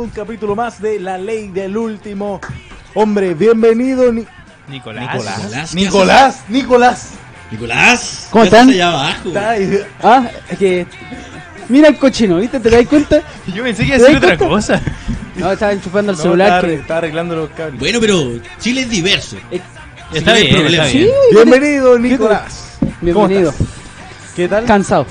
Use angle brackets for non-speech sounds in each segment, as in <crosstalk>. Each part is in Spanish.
un capítulo más de La Ley del Último Hombre. Bienvenido, Ni- Nicolás. Nicolás. Nicolás, Nicolás. Nicolás. ¿Cómo ¿qué haces están? allá abajo? Está ahí. Ah, es que. Mira el cochino, ¿viste? ¿Te das cuenta? <laughs> Yo pensé que ¿Te iba a decir otra cuenta? cosa. No, estaba enchufando el No, celular. está, que- arreglando los cables. Bueno, pero Chile es diverso. Eh, Está bien, problema. está Sí. Bienvenido, Nicolás. ¿Cómo bienvenido. estás? ¿Qué tal? Cansado.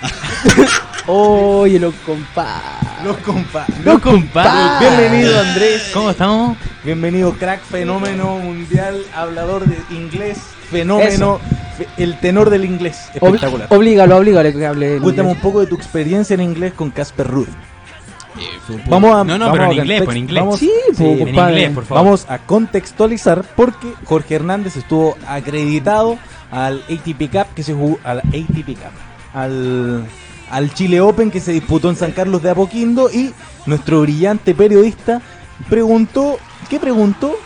<laughs> Oye, los compadres. Los compa. No, compadre. Bienvenido, Andrés. ¿Cómo estamos? Bienvenido, crack, fenómeno mundial, hablador de inglés, fenómeno, fe- el tenor del inglés. Espectacular. Oblígalo, oblígalo que hable. en Cuéntame un inglés. poco de tu experiencia en inglés con Casper Ruth. Eh, Vamos a, No, no, vamos pero a en inglés, context- pues, en inglés. Vamos, Sí, pues, En compadre. inglés, por favor. vamos a contextualizar porque Jorge Hernández estuvo acreditado al ATP Cup que se jugó al ATP Cup, al al Chile Open que se disputó en San Carlos de Apoquindo y nuestro brillante periodista preguntó, ¿qué preguntó?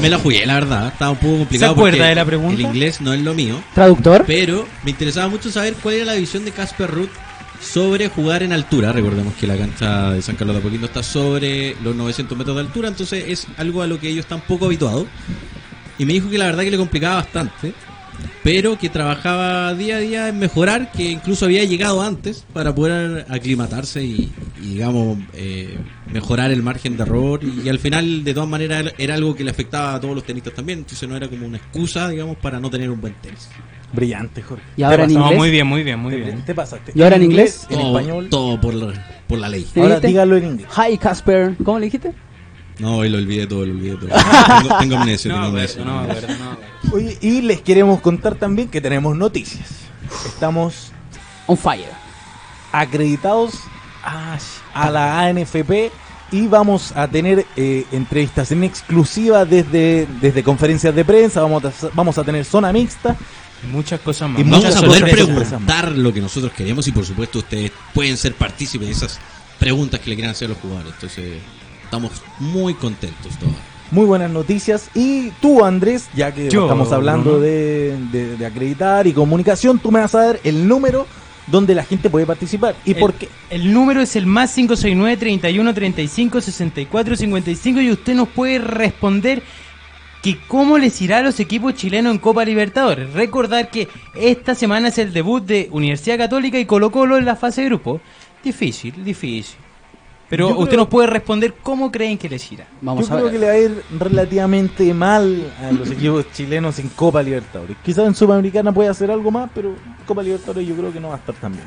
Me la jugué, la verdad. Estaba un poco complicado. ¿Se acuerda porque de la pregunta? El inglés no es lo mío. ¿Traductor? Pero me interesaba mucho saber cuál era la visión de Casper Ruth sobre jugar en altura. Recordemos que la cancha de San Carlos de Apoquindo está sobre los 900 metros de altura, entonces es algo a lo que ellos están poco habituados. Y me dijo que la verdad que le complicaba bastante, pero que trabajaba día a día en mejorar, que incluso había llegado antes para poder aclimatarse y, y, digamos, eh, mejorar el margen de error. Y, al final, de todas maneras, era algo que le afectaba a todos los tenistas también, entonces no era como una excusa, digamos, para no tener un buen tenis. Brillante, Jorge. ¿Y ahora en pasaste. No, inglés? muy bien, muy bien, muy Te- bien. Te pasaste. ¿Y ahora en inglés? En todo, español. todo por la, por la ley. ¿Sí Ahora dígalo en inglés. Hi, Casper. ¿Cómo le dijiste? No, hoy lo olvidé todo, lo olvidé todo. <laughs> tengo, tengo amnesia, No, tengo amnesia. no. Oye, y les queremos contar también que tenemos noticias. Estamos On fire. acreditados a la ANFP y vamos a tener eh, entrevistas en exclusiva desde, desde conferencias de prensa, vamos a, vamos a tener zona mixta. Muchas cosas más. Y Vamos muchas a poder preguntar lo que nosotros queremos y por supuesto ustedes pueden ser partícipes de esas preguntas que le quieran hacer a los jugadores. Entonces estamos muy contentos todos. Muy buenas noticias. Y tú, Andrés, ya que Yo, estamos hablando de, de- de acreditar y comunicación, tú me vas a dar el número donde la gente puede participar. ¿Y El- por qué? El número es el más 569 31 35 64 55 y usted nos puede responder que cómo les irá a los equipos chilenos en Copa Libertadores. Recordar que esta semana es el debut de Universidad Católica y Colo Colo en la fase de grupo. Difícil, difícil. Pero Yo usted creo- nos puede responder cómo creen que les irá. Vamos Yo a creo ver. que le va a ir relativamente mal a los <laughs> equipos chilenos en Copa Libertadores. Quizás en Sudamericana puede hacer algo más, pero Copa Libertadores yo creo que no va a estar tan bien.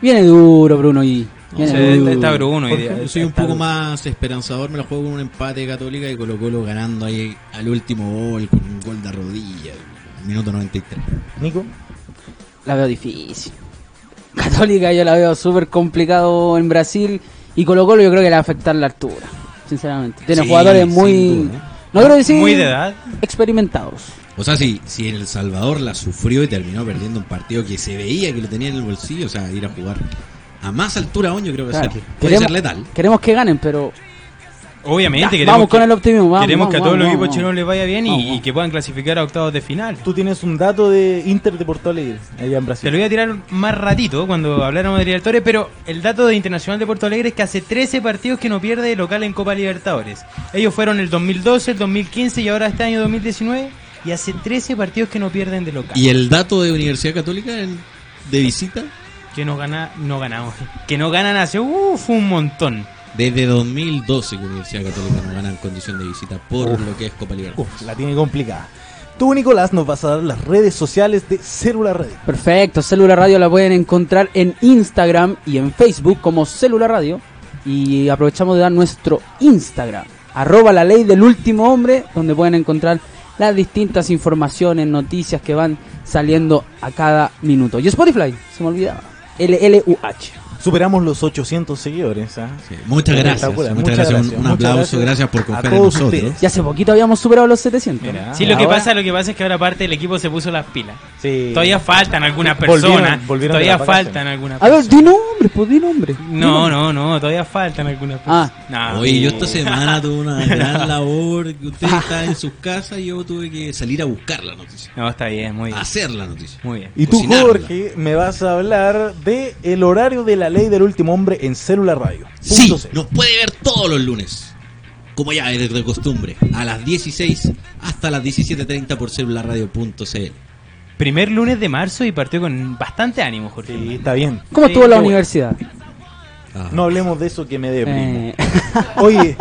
Viene duro, Bruno. Y No, duro. está Bruno. Yo soy un poco más esperanzador, me la juego con un empate Católica y Colo Colo ganando ahí al último gol con un gol de rodilla, minuto 93. Nico, La veo difícil. Católica yo la veo súper complicado en Brasil. Y Colo Colo yo creo que le va a afectar la altura. Sinceramente. Tiene Sí, jugadores muy... No quiero decir... Muy de edad. Experimentados. O sea, si, si El Salvador la sufrió y terminó perdiendo un partido que se veía que lo tenía en el bolsillo, o sea, ir a jugar a más altura aún yo creo que Claro. puede Queremos- ser letal. Queremos que ganen, pero... Obviamente Ya, queremos vamos con que- el optimismo. Vamos, Queremos vamos, que a todos vamos, los vamos, equipos chilenos les vaya bien y, Vamos, y vamos. que puedan clasificar a octavos de final. tú tienes un dato de Inter de Porto Alegre, allá en Se Brasil. lo voy a tirar más ratito cuando habláramos de Libertadores, pero el dato de Internacional de Porto Alegre es que hace 13 partidos que no pierde de local en Copa Libertadores. Ellos fueron el 2012, el 2015 y ahora este año 2019 y hace 13 partidos que no pierden de local. Y el dato de Universidad Católica en- de visita, Que no gana, no ganamos. <laughs> Que no ganan hace uf, un montón. Desde 2012 que Universidad Católica no gana en condición de visita por Uf. lo que es Copa Libertadores. Uf, la tiene complicada. Tú, Nicolás, nos vas a dar las redes sociales de Célula Radio. Perfecto, Célula Radio la pueden encontrar en Instagram y en Facebook como Célula Radio. Y aprovechamos de dar nuestro Instagram, arroba la ley del último hombre, donde pueden encontrar las distintas informaciones, noticias que van saliendo a cada minuto. Y Spotify, se me olvidaba, LLUH. Superamos los 800 seguidores. ¿ah? Sí, muchas gracias. Muchas gracias. Un, un muchas aplauso. gracias Gracias, por confiar en todos nosotros. ustedes. Y hace poquito habíamos superado los 700. ¿no? Mira. Sí, lo que pasa, lo que pasa es que ahora parte del equipo se puso las pilas. Sí. Todavía faltan algunas personas. volvieron todavía faltan algunas A ver, personas. di nombre, pues di nombre. No, no, no, todavía faltan algunas Ah. personas. No. Oye, yo esta semana tuve una <laughs> gran labor. que Ustedes estaban en sus casas y yo tuve que salir a buscar la noticia. No, está bien, muy bien. hacer la noticia. Muy bien. Y tú, Cocinarla. Jorge, me vas a hablar de el horario de la La Ley del Último Hombre en Célula Radio. Sí, C. nos puede ver todos los lunes. Como ya es de costumbre, a las 16 hasta las 17.30 por celularradio.cl. Primer lunes de marzo y partió con bastante ánimo, Jorge. Sí, está bien. ¿Cómo Sí, estuvo la bueno. universidad? Ah. No hablemos de eso que me deprime. Eh, <laughs> Oye,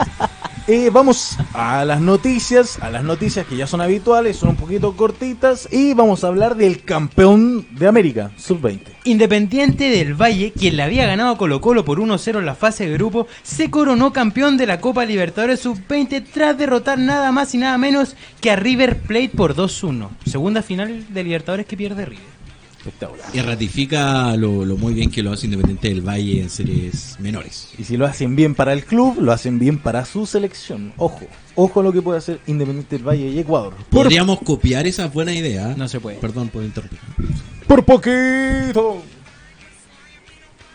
eh, vamos a las noticias, a las noticias que ya son habituales, son un poquito cortitas y vamos a hablar del campeón de América, sub-20. Independiente del Valle, quien le había ganado a Colo Colo por 1-0 en la fase de grupo, se coronó campeón de la Copa Libertadores Sub-20 tras derrotar nada más y nada menos que a River Plate por 2-1. Segunda final de Libertadores que pierde River. Espectacular. Y ratifica lo, lo muy bien que lo hace Independiente del Valle en series menores. Y si lo hacen bien para el club, lo hacen bien para su selección. Ojo, ojo a lo que puede hacer Independiente del Valle y Ecuador. Por, Podríamos copiar esa buena idea. No se puede. Perdón por interrumpir. por poquito.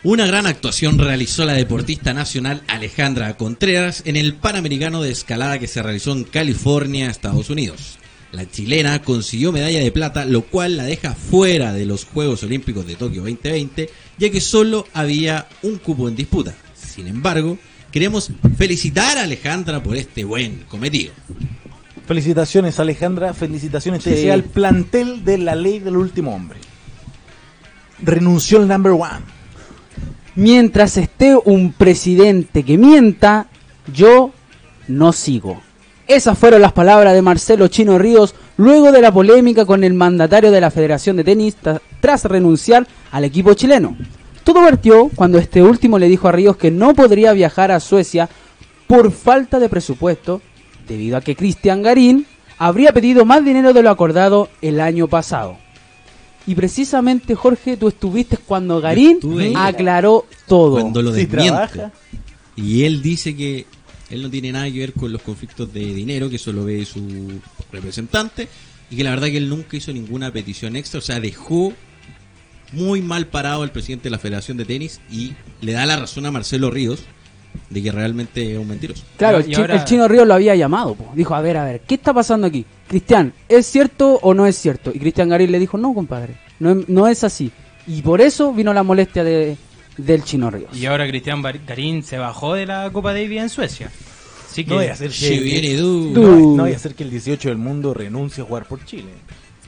Una gran actuación realizó la deportista nacional Alejandra Contreras en el Panamericano de Escalada que se realizó en California, Estados Unidos. La chilena consiguió medalla de plata, lo cual la deja fuera de los Juegos Olímpicos de Tokio 2020, ya que solo había un cupo en disputa. Sin embargo, queremos felicitar a Alejandra por este buen cometido. Felicitaciones Alejandra, felicitaciones te Sí. al plantel de la ley del último hombre. Renunció el number one. mientras esté un presidente que mienta, yo no sigo. Esas fueron las palabras de Marcelo Chino Ríos luego de la polémica con el mandatario de la Federación de Tenis tras renunciar al equipo chileno. Todo partió cuando este último le dijo a Ríos que no podría viajar a Suecia por falta de presupuesto, debido a que Cristian Garín habría pedido más dinero de lo acordado el año pasado. Y precisamente, Jorge, tú estuviste cuando Garín estuve aclaró todo. Cuando lo desmiente. Y él dice que él no tiene nada que ver con los conflictos de dinero, que eso lo ve su representante, y que la verdad que él nunca hizo ninguna petición extra, o sea, dejó muy mal parado al presidente de la Federación de Tenis y le da la razón a Marcelo Ríos de que realmente es un mentiroso. Claro, el, chi- ahora- el chino Ríos lo había llamado. po. Dijo, a ver, a ver, ¿qué está pasando aquí? Cristian, ¿es cierto o no es cierto? Y Cristian Garín le dijo, no, compadre, no es así. Y por eso vino la molestia de, del chino Ríos. Y ahora Cristian Garín se bajó de la Copa Davis en Suecia. Así que No voy a hacer que, no, no voy a hacer que el 18 del mundo renuncie a jugar por Chile.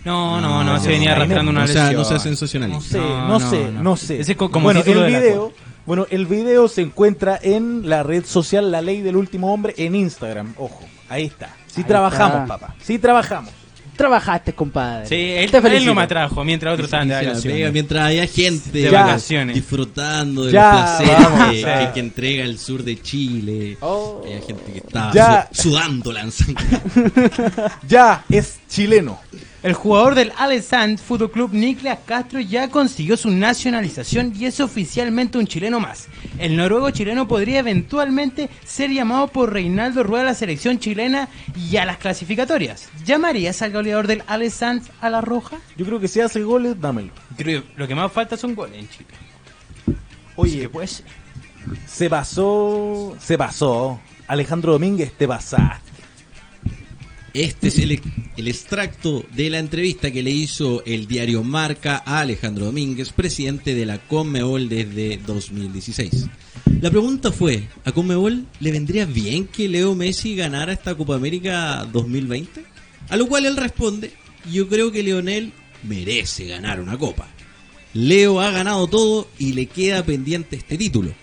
no, no, no, No, se venía arrastrando una o sea, lesión. no sea sensacionalista. No sé, No, sé, no. no, sé. Ese es co- como bueno, el video, bueno, el video se encuentra en la red social La Ley del Último Hombre en Instagram. Ojo, ahí está. Si Ahí trabajamos, está. papá. Si trabajamos. Trabajaste, compadre. Sí, él, Te él no me atrajo, mientras otros estaban de la vacaciones. mientras haya gente De vacaciones. disfrutando de Ya, los placeres vamos, que, sí. que- que entrega el sur de Chile. Oh. Hay gente que está Ya. su- sudando lanzando. <laughs> Ya es chileno. El jugador del Alessand Fútbol Club Niklas Castro ya consiguió su nacionalización y es oficialmente un chileno más. El noruego chileno podría eventualmente ser llamado por Reinaldo Rueda a la selección chilena y a las clasificatorias. ¿Llamarías al goleador del Alessand a la roja? Yo creo que si hace goles, dámelo. Creo que lo que más falta son goles en Chile. Oye, pues se pasó, se pasó. Alejandro Domínguez, te pasaste. Este es el, el extracto de la entrevista que le hizo el diario Marca a Alejandro Domínguez, presidente de la Conmebol desde 2016. La pregunta fue, ¿a Conmebol le vendría bien que Leo Messi ganara esta Copa América 2020? A lo cual él responde, yo creo que Leonel merece ganar una copa. Leo ha ganado todo y le queda pendiente este título.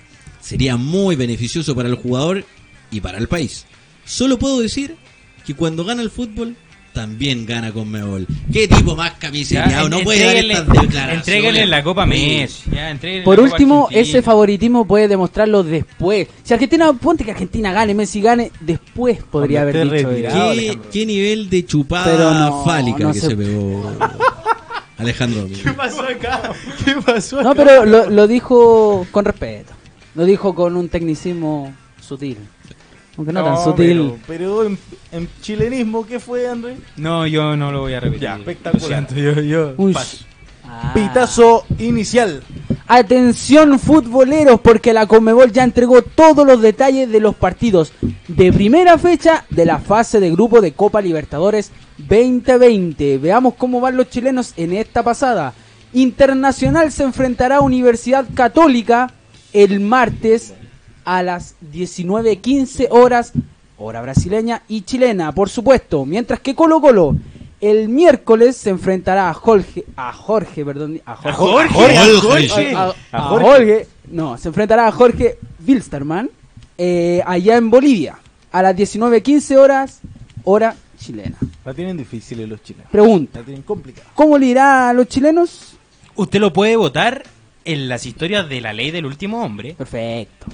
Sería muy beneficioso para el jugador y para el país. Solo puedo decir que cuando gana el fútbol, también gana con Mebol. ¿Qué tipo más camiseteado? No puede dar estas declaraciones. Entréguenle la Copa Messi. ya, Por la último, Argentina. ese favoritismo puede demostrarlo después. Si Argentina, ponte que Argentina gane, Messi gane, después podría Cuando haber dicho retirado. ¿Qué, nivel de chupada no, fálica no que se- se, pegó <laughs> Alejandro. ¿Qué pasó acá? ¿Qué pasó No, pero lo, lo dijo con respeto. Lo dijo con un tecnicismo sutil. Aunque no, tan sutil. Pero, pero en, en chilenismo, ¿qué fue, André? No, yo no lo voy a repetir. Ya, espectacular. Lo siento, yo, yo Uy. paso. Ah. Pitazo inicial. Atención futboleros porque la Conmebol ya entregó todos los detalles de los partidos de primera fecha de la fase de grupo de Copa Libertadores 2020. Veamos cómo van los chilenos en esta pasada. Internacional se enfrentará a Universidad Católica el martes a las 19.15 horas, hora brasileña y chilena, por supuesto. Mientras que Colo Colo el miércoles se enfrentará a Jorge, a Jorge, perdón, a Jorge, Jorge, a Jorge. a, A a Jorge. Jorge, no, se enfrentará a Jorge Wilstermann eh, allá en Bolivia a las 19.15 horas, hora chilena. La tienen difíciles los chilenos. Pregunta, La tienen complicada. ¿cómo le irá a los chilenos? Usted lo puede votar en las historias de la ley del último hombre. Perfecto.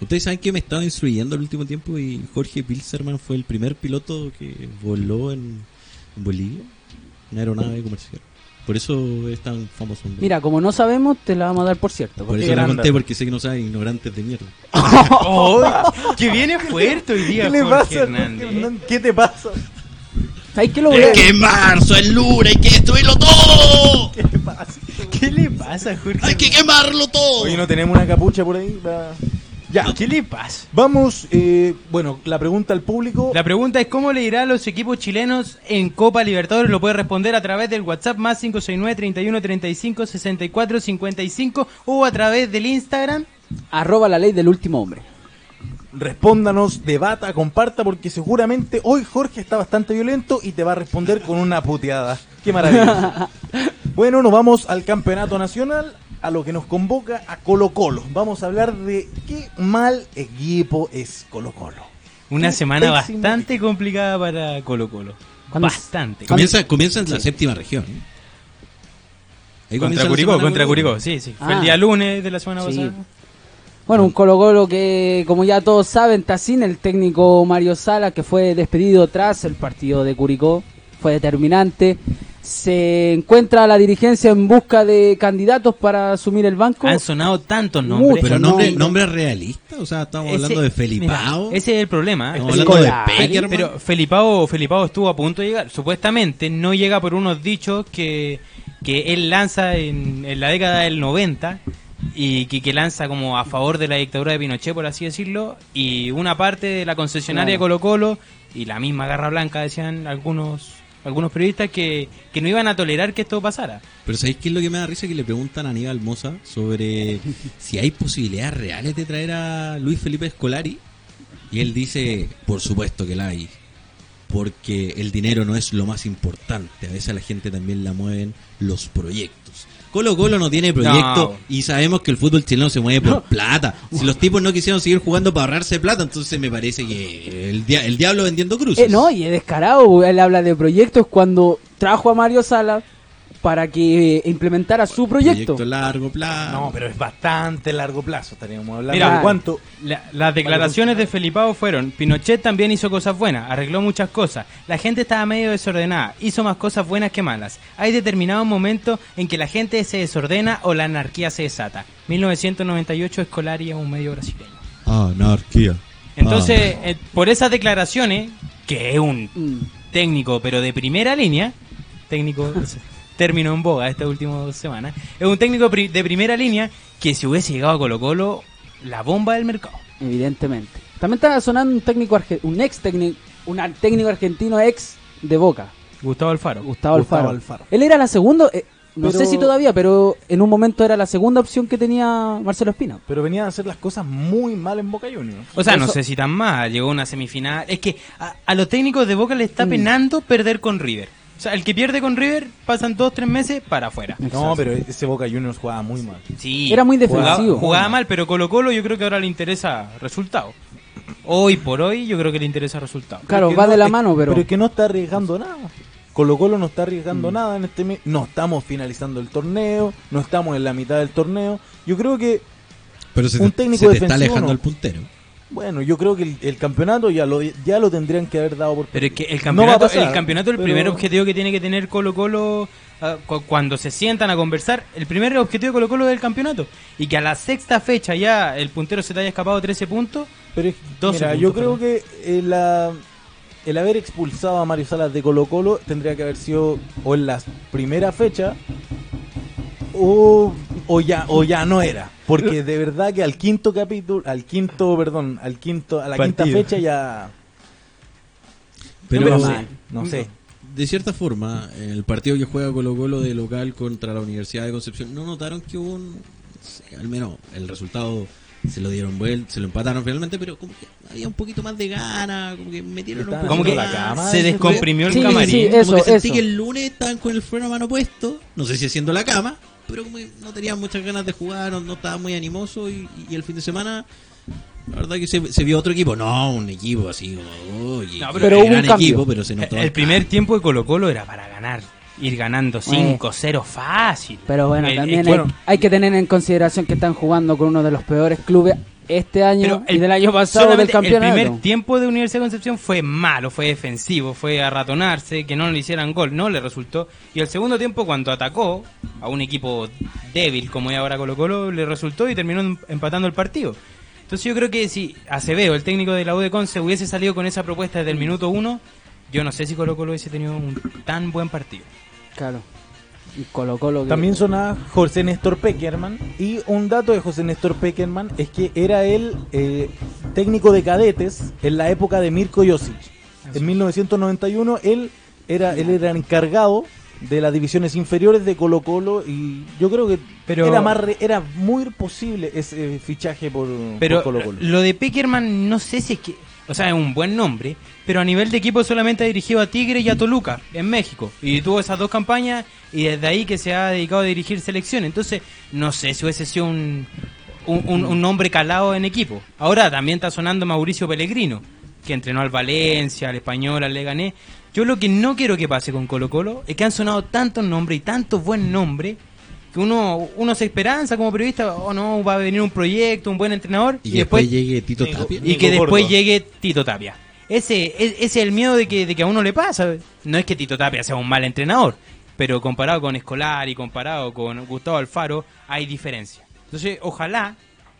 Ustedes saben que me estaba instruyendo el último tiempo y Jorge Pilserman fue el primer piloto que voló en, en Bolivia, una aeronave comercial. Por eso es tan famoso. hombre. Mira, como no sabemos, te la vamos a dar por cierto. por eso lo conté, porque sé que no saben ignorantes de mierda. <laughs> ¡Oh! <laughs> ¡Que viene fuerte hoy día ¿Qué le Jorge pasa? Hernández! ¿Qué te pasa? ¿Sabes qué lo voy a- ¡Es que en marzo, hay que destruirlo todo! ¿Qué te pasa? ¿Qué le pasa, Jorge? ¡Hay que quemarlo todo! Oye, ¿no tenemos una capucha por ahí? Va. Ya, ¿Qué le pasa? vamos, eh, bueno, la pregunta al público. La pregunta es cómo le irá a los equipos chilenos en Copa Libertadores. Lo puede responder a través del WhatsApp más 569 31 35 64 55 o a través del Instagram. Arroba la ley del último hombre. Respóndanos, debata, comparta, porque seguramente hoy Jorge está bastante violento y te va a responder con una puteada. ¡Qué maravilla! <laughs> bueno, nos vamos al campeonato nacional, a lo que nos convoca a Colo Colo. Vamos a hablar de qué mal equipo es Colo Colo. Una Qué semana bastante complicada para Colo Colo. ¿Cuándo- Bastante. Comienza, comienza en la séptima región. Ahí comienza Contra Curicó, contra. Curicó, sí, sí. Fue Ah. el día lunes de la semana Sí. pasada. Bueno, un Colo Colo que, como ya todos saben, está sin el técnico Mario Sala, que fue despedido tras el partido de Curicó. Fue determinante. Se encuentra la dirigencia en busca de candidatos para asumir el banco. Han sonado tantos nombres. Pero nombre, nombres. nombre realista, o sea, estamos Ese- hablando de mira, Felipao. ese es el problema. Estamos Felipe- hablando de Peckerman. Pero Felipao, Felipao estuvo a punto de llegar. Supuestamente no llega por unos dichos que, que él lanza en, en la década del 90 y que, que lanza como a favor de la dictadura de Pinochet, por así decirlo. Y una parte de la concesionaria Claro. Colo Colo y la misma Garra Blanca, decían algunos algunos periodistas, que, que no iban a tolerar que esto pasara. Pero ¿sabéis qué es lo que me da risa? Que le preguntan a Aníbal Moza sobre si hay posibilidades reales de traer a Luis Felipe Scolari. Y él dice, por supuesto que la hay. Porque el dinero no es lo más importante. A veces a la gente también la mueven los proyectos. Colo Colo no tiene proyecto No. y sabemos que el fútbol chileno se mueve por plata. Si los tipos no quisieron seguir jugando para ahorrarse plata, entonces me parece que el, dia- el diablo vendiendo cruces. Eh, no, y es descarado. Él habla de proyectos cuando trajo a Mario Sala para que implementara su proyecto. a largo plazo. No, pero es bastante largo plazo. Estaríamos hablando Mira, de cuánto. La- las declaraciones de Felipao fueron, Pinochet también hizo cosas buenas, arregló muchas cosas, la gente estaba medio desordenada, hizo más cosas buenas que malas. Hay determinados momentos en que la gente se desordena o la anarquía se desata. 1998 Escolari es un medio brasileño. Anarquía. Entonces, eh, por esas declaraciones, que es un Mm. técnico pero de primera línea, técnico, término en boga esta última semana, es un técnico pri- de primera línea que si hubiese llegado a Colo Colo, la bomba del mercado. Evidentemente. También está sonando un técnico un ex técnico, un técnico argentino ex de Boca, Gustavo Alfaro. Gustavo, Gustavo Alfaro. Alfaro. Él era la segunda, eh, no Pero- sé si todavía, pero en un momento era la segunda opción que tenía Marcelo Espina. Pero venían a hacer las cosas muy mal en Boca Juniors. O sea, no sé si tan mal, llegó a una semifinal. Es que a, a los técnicos de Boca le está Mm. penando perder con River. O sea, el que pierde con River pasan dos, tres meses para afuera. No, pero ese Boca Juniors jugaba muy mal. Sí, Era muy defensivo. Jugaba, mal, pero Colo Colo yo creo que ahora le interesa resultado. Hoy por hoy yo creo que le interesa resultado. Claro, va no- de la mano, pero... Pero es que no está arriesgando nada. Colo Colo no está arriesgando nada en este mes. No estamos finalizando el torneo. No estamos en la mitad del torneo. Yo creo que, Pero se Un te, técnico se te está defensivo, alejando ¿no? el puntero. Bueno, yo creo que el, el campeonato ya lo, ya lo tendrían que haber dado por Pero es que el No campeonato, pasar, el campeonato el pero- primer objetivo que tiene que tener Colo Colo ah, cu- cuando se sientan a conversar, el primer objetivo de Colo Colo es el campeonato. Y que a la sexta fecha ya el puntero se te haya escapado 13 puntos, Pero es- 12 mira, puntos, yo creo perdón. que el, ah, el haber expulsado a Mario Salas de Colo Colo tendría que haber sido o en la primera fecha o, o ya o ya no era. Porque de verdad que al quinto capítulo, al quinto, perdón, al quinto, a la quinta fecha ya Pero no, No, sé, no sé. de cierta forma, en el partido que juega Colo Colo de local contra la Universidad de Concepción, ¿no notaron que hubo un, al menos el resultado se lo dieron vuelta, se lo empataron finalmente, pero como que había un poquito más de gana, como que metieron un poco Como que la cama, se descomprimió el Sí, camarín. sí, como eso, que sentí eso. que el lunes estaban con el freno a mano puesto, no sé si haciendo la cama, pero no tenían muchas ganas de jugar, no, no estaban muy animosos y, y el fin de semana, la verdad que se, se vio otro equipo, no un equipo así como, oye, No, pero hubo un gran equipo, pero se notó El primer tiempo de Colo Colo era para ganar. Ir ganando 5-0 fácil. Pero bueno, también bueno. hay que tener en consideración que están jugando con uno de los peores clubes este año Pero y del año pasado del solamente campeonato. El primer tiempo de Universidad de Concepción fue malo, fue defensivo, fue arratonarse, que no le hicieran gol, no le resultó. Y el segundo tiempo, cuando atacó a un equipo débil como es ahora Colo Colo, le resultó y terminó em- empatando el partido. Entonces yo creo que si Acevedo, el técnico de la U de Conce, hubiese salido con esa propuesta desde el minuto uno, yo no sé si Colo Colo hubiese tenido un tan buen partido. Claro. Colo Colo que- También sonaba José Néstor Peckerman. Y un dato de José Néstor Peckerman es que era el eh, técnico de cadetes en la época de Mirko Josic. En 1991 él era, él era encargado de las divisiones inferiores de Colo Colo y yo creo que Pero- era más re- era muy posible ese fichaje por, Pero por Colo Colo. lo de Peckerman no sé si es que... O sea, es un buen nombre, pero a nivel de equipo solamente ha dirigido a Tigre y a Toluca, en México. Y tuvo esas dos campañas y desde ahí que se ha dedicado a dirigir selección. Entonces, no sé si hubiese sido un, un, un- nombre calado en equipo. Ahora también está sonando Mauricio Pellegrino, que entrenó al Valencia, al Español, al Leganés. Yo lo que no quiero que pase con Colo Colo es que han sonado tantos nombres y tantos buen nombres que uno, uno se esperanza como periodista, o no, va a venir un proyecto, un buen entrenador, Y, después, después llegue Tito Tapia. y que después Gordo. llegue Tito Tapia. Ese, es- ese es el miedo de que, de que a uno le pasa. No es que Tito Tapia sea un mal entrenador, pero comparado con Escolar y comparado con Gustavo Alfaro, hay diferencia. Entonces, ojalá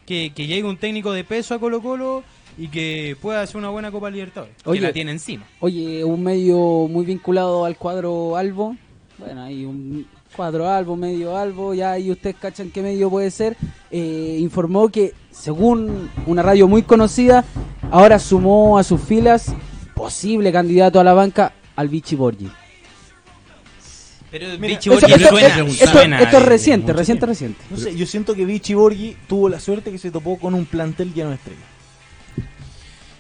que, que llegue un técnico de peso a Colo Colo y que pueda hacer una buena Copa Libertadores, Oye. que la tiene encima. Oye, un medio muy vinculado al cuadro Albo. Bueno, hay un cuadro Albo, medio Albo, ya ahí ustedes cachan qué medio puede ser. eh, informó que, según una radio muy conocida, ahora sumó a sus filas posible candidato a la banca al Vichy Borgi. Pero Mira, Vichy Borghi esto, suena- esto- esto- suena esto es reciente, reciente, tiempo. reciente. No sé, yo siento que Vichy Borghi tuvo la suerte que se topó con un plantel lleno de estrellas.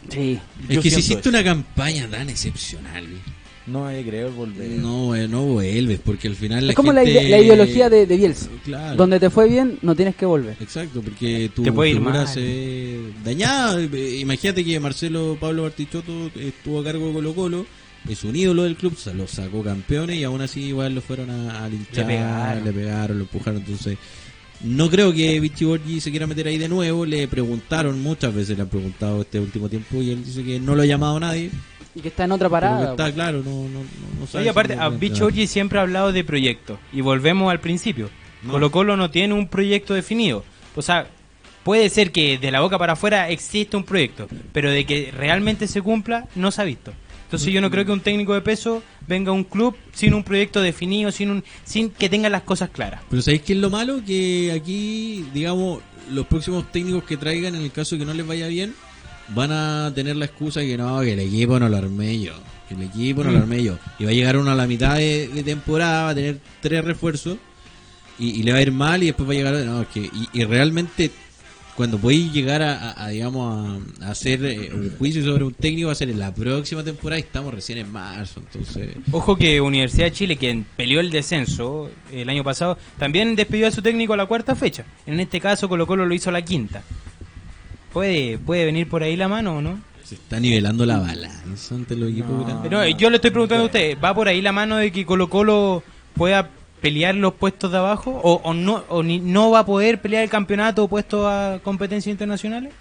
Sí. Es que si hiciste eso. una campaña tan excepcional, No hay que creer volver. no, eh, no vuelves, porque al final la Es como la, ide- la ideología de, de Bielsa. Claro. Donde te fue bien, no tienes que volver. Exacto, porque tu Te puede ir figura se ve dañada. Eh, Imagínate que Marcelo Pablo Bartichotto estuvo a cargo de Colo Colo, es un ídolo del club, se lo sacó campeones y aún así igual lo fueron a, a linchar, Le pegaron. le pegaron, lo empujaron. Entonces, no creo que Vichy Borghi se quiera meter ahí de nuevo. Le preguntaron, muchas veces le han preguntado este último tiempo y él dice que no lo ha llamado nadie. Y que está en otra parada. está claro, no, no, no, no sabe Oye, aparte, a Vichy Borghi siempre ha hablado de proyectos. Y volvemos al principio. Colo Colo no tiene un proyecto definido. O sea, puede ser que de la boca para afuera existe un proyecto, pero de que realmente se cumpla, no se ha visto. Entonces yo no creo que un técnico de peso venga a un club sin un proyecto definido, sin un, sin que tenga las cosas claras. Pero ¿sabéis qué es lo malo? Que aquí, digamos, los próximos técnicos que traigan, en el caso de que no les vaya bien, van a tener la excusa de que no, que el equipo no lo armé yo. Que el equipo no lo armé yo. Y va a llegar uno a la mitad de, de temporada, va a tener tres refuerzos y, y le va a ir mal y después va a llegar... No, es que, y, y realmente cuando podéis llegar a, a- a, digamos, a, a hacer eh, un juicio sobre un técnico va a ser en la próxima temporada y estamos recién en marzo. Entonces... Ojo que Universidad de Chile, quien peleó el descenso el año pasado, también despidió a su técnico a la cuarta fecha. En este caso Colo Colo lo hizo a la quinta. Puede, puede venir por ahí la mano o no. Se está nivelando la balanza entre los equipos No. grandes. Pero eh, yo le estoy preguntando a usted, ¿va por ahí la mano de que Colo Colo pueda pelear los puestos de abajo? ¿O, o no o ni, no va a poder pelear el campeonato o puesto a competencias internacionales?